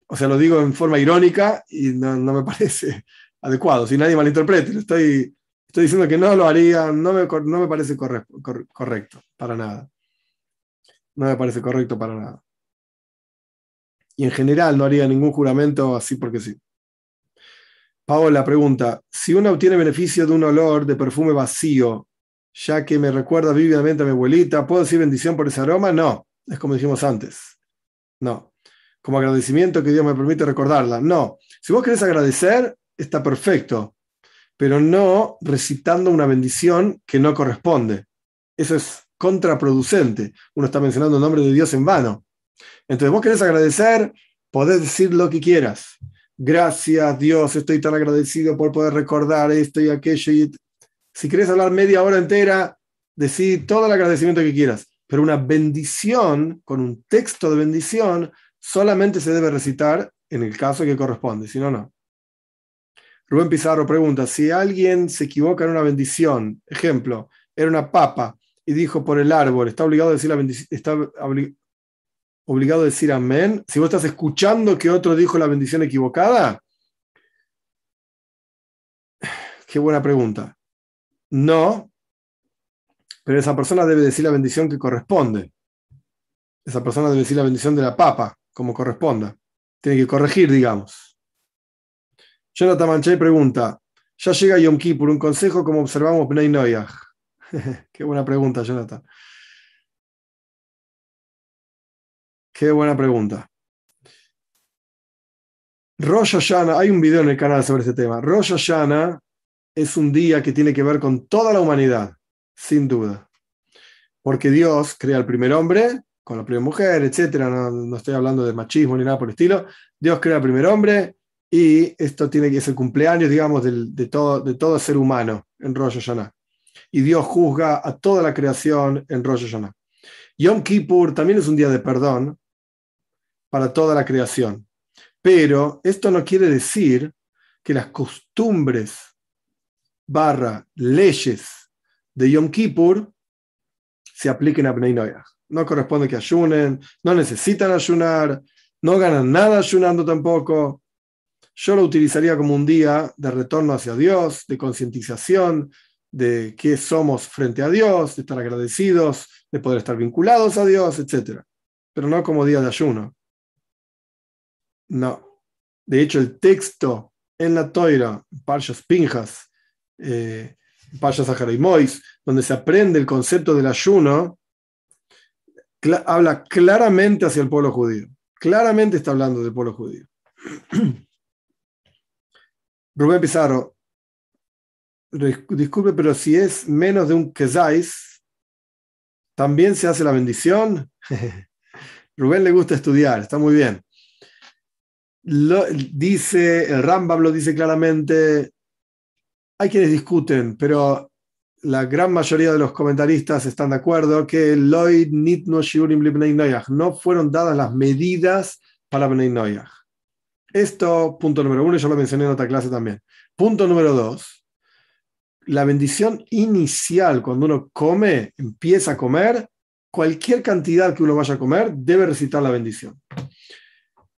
O sea, lo digo en forma irónica y no, me parece adecuado. Si nadie malinterprete, estoy, estoy diciendo que no lo haría, no me, no me parece correcto, para nada no me parece correcto para nada. Y en general no haría ningún juramento así porque sí. Paola pregunta, si uno obtiene beneficio de un olor de perfume vacío, ya que me recuerda vívidamente a mi abuelita, ¿puedo decir bendición por ese aroma? No, es como dijimos antes. No. Como agradecimiento que Dios me permite recordarla. No. Si vos querés agradecer, está perfecto, pero no recitando una bendición que no corresponde. Eso es contraproducente. Uno está mencionando el nombre de Dios en vano. Entonces, vos querés agradecer, podés decir lo que quieras. Gracias, Dios, estoy tan agradecido por poder recordar esto y aquello. Y... Si querés hablar media hora entera, decir todo el agradecimiento que quieras. Pero una bendición, con un texto de bendición, solamente se debe recitar en el caso que corresponde, si no, no. Rubén Pizarro pregunta, si alguien se equivoca en una bendición, ejemplo, era una papa, y dijo por el árbol, está obligado a decir la está obligado a decir amén. Si vos estás escuchando que otro dijo la bendición equivocada, qué buena pregunta. No, pero esa persona debe decir la bendición que corresponde. Esa persona debe decir la bendición de la papa, como corresponda. Tiene que corregir, digamos. Jonathan Manchay pregunta, ya llega Yom Kippur, un consejo como observamos Bnei Noyach. Qué buena pregunta, Jonathan. Qué buena pregunta. Rosh Hashanah, hay un video en el canal sobre este tema. Rosh Hashanah es un día que tiene que ver con toda la humanidad, sin duda. Porque Dios crea al primer hombre con la primera mujer, etc. No, estoy hablando de machismo ni nada por el estilo. Dios crea al primer hombre y esto tiene que ser cumpleaños, digamos, de, todo, de todo ser humano en Rosh Hashanah y Dios juzga a toda la creación en Rosh Hashanah. Yom Kippur también es un día de perdón para toda la creación. Pero esto no quiere decir que las costumbres barra leyes de Yom Kippur se apliquen a Bnei. No corresponde que ayunen, no necesitan ayunar, no ganan nada ayunando tampoco. Yo lo utilizaría como un día de retorno hacia Dios, de concientización, de qué somos frente a Dios, de estar agradecidos, de poder estar vinculados a Dios, etc. Pero no como día de ayuno. No. De hecho, el texto en la Toira, Parshas Pinjas, eh, Parshas Mois, donde se aprende el concepto del ayuno, habla claramente hacia el pueblo judío. Claramente está hablando del pueblo judío. Rubén Pizarro, disculpe, pero si es menos de un kezais, ¿también se hace la bendición? Rubén le gusta estudiar, está muy bien. dice, el Rambam lo dice claramente, hay quienes discuten, pero la gran mayoría de los comentaristas están de acuerdo que no fueron dadas las medidas para Bnei Noyach. Esto, punto número uno, yo lo mencioné en otra clase también. Punto número dos, la bendición inicial, cuando uno come, empieza a comer, cualquier cantidad que uno vaya a comer, debe recitar la bendición.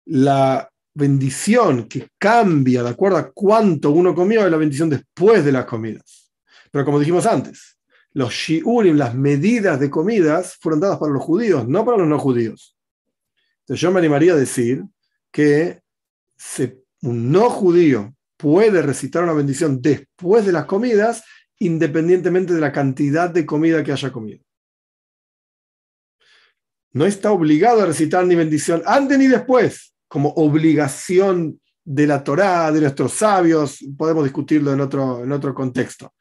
La bendición que cambia de acuerdo a cuánto uno comió es la bendición después de las comidas. Pero como dijimos antes, los shiurim, las medidas de comidas, fueron dadas para los judíos, no para los no judíos. Entonces yo me animaría a decir que un no judío puede recitar una bendición después de las comidas, independientemente de la cantidad de comida que haya comido. No está obligado a recitar ni bendición antes ni después, como obligación de la Torá, de nuestros sabios, podemos discutirlo en otro, en otro contexto.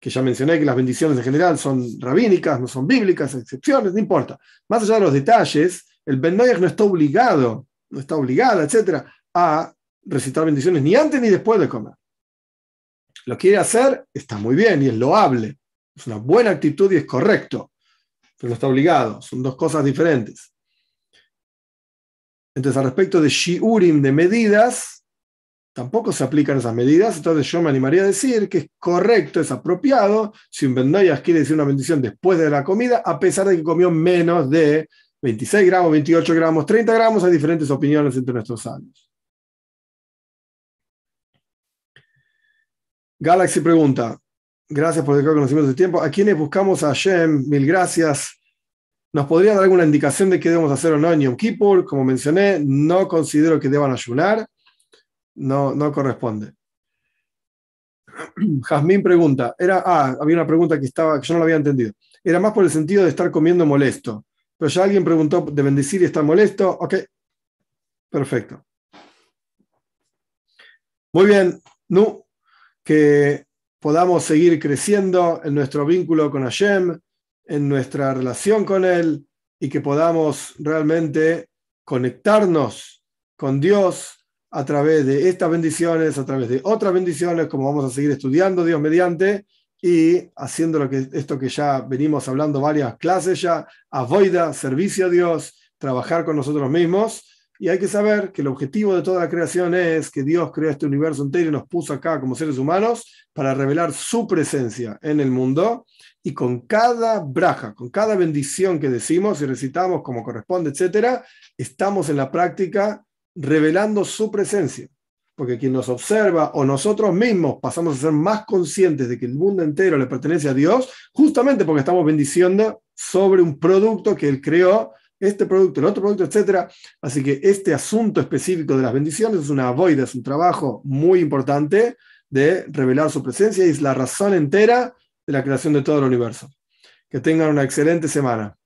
Que ya mencioné que las bendiciones en general son rabínicas, no son bíblicas, excepciones, no importa. Más allá de los detalles, el Ben no está obligado, no está obligada, etcétera, a recitar bendiciones ni antes ni después de comer. Lo quiere hacer, está muy bien y es loable. Es una buena actitud y es correcto, pero no está obligado. Son dos cosas diferentes. Entonces, al respecto de shiurim, de medidas, tampoco se aplican esas medidas. Entonces, yo me animaría a decir que es correcto, es apropiado, si un bendoyas quiere decir una bendición después de la comida, a pesar de que comió menos de 26 gramos, 28 gramos, 30 gramos, hay diferentes opiniones entre nuestros años. Galaxy pregunta, gracias por el conocimiento de tiempo. ¿A quienes buscamos a Hashem? Mil gracias. ¿Nos podría dar alguna indicación de qué debemos hacer o no en Yom Kippur? Como mencioné, no considero que deban ayunar. No, no corresponde. Jazmín pregunta, era, ah, había una pregunta que, estaba, que yo no la había entendido. Era más por el sentido de estar comiendo molesto. Pero ya alguien preguntó de bendecir y estar molesto. Ok, perfecto. Muy bien. No, que podamos seguir creciendo en nuestro vínculo con Hashem, en nuestra relación con Él y que podamos realmente conectarnos con Dios a través de estas bendiciones, a través de otras bendiciones, como vamos a seguir estudiando Dios mediante y haciendo lo que, esto que ya venimos hablando varias clases ya, avoida, servicio a Dios, trabajar con nosotros mismos. Y hay que saber que el objetivo de toda la creación es que Dios creó este universo entero y nos puso acá como seres humanos para revelar su presencia en el mundo y con cada braja, con cada bendición que decimos y recitamos como corresponde, etcétera, estamos en la práctica revelando su presencia. Porque quien nos observa o nosotros mismos pasamos a ser más conscientes de que el mundo entero le pertenece a Dios, justamente porque estamos bendiciendo sobre un producto que Él creó, este producto, el otro producto, etcétera. Así que este asunto específico de las bendiciones es una voida, es un trabajo muy importante de revelar su presencia y es la razón entera de la creación de todo el universo. Que tengan una excelente semana.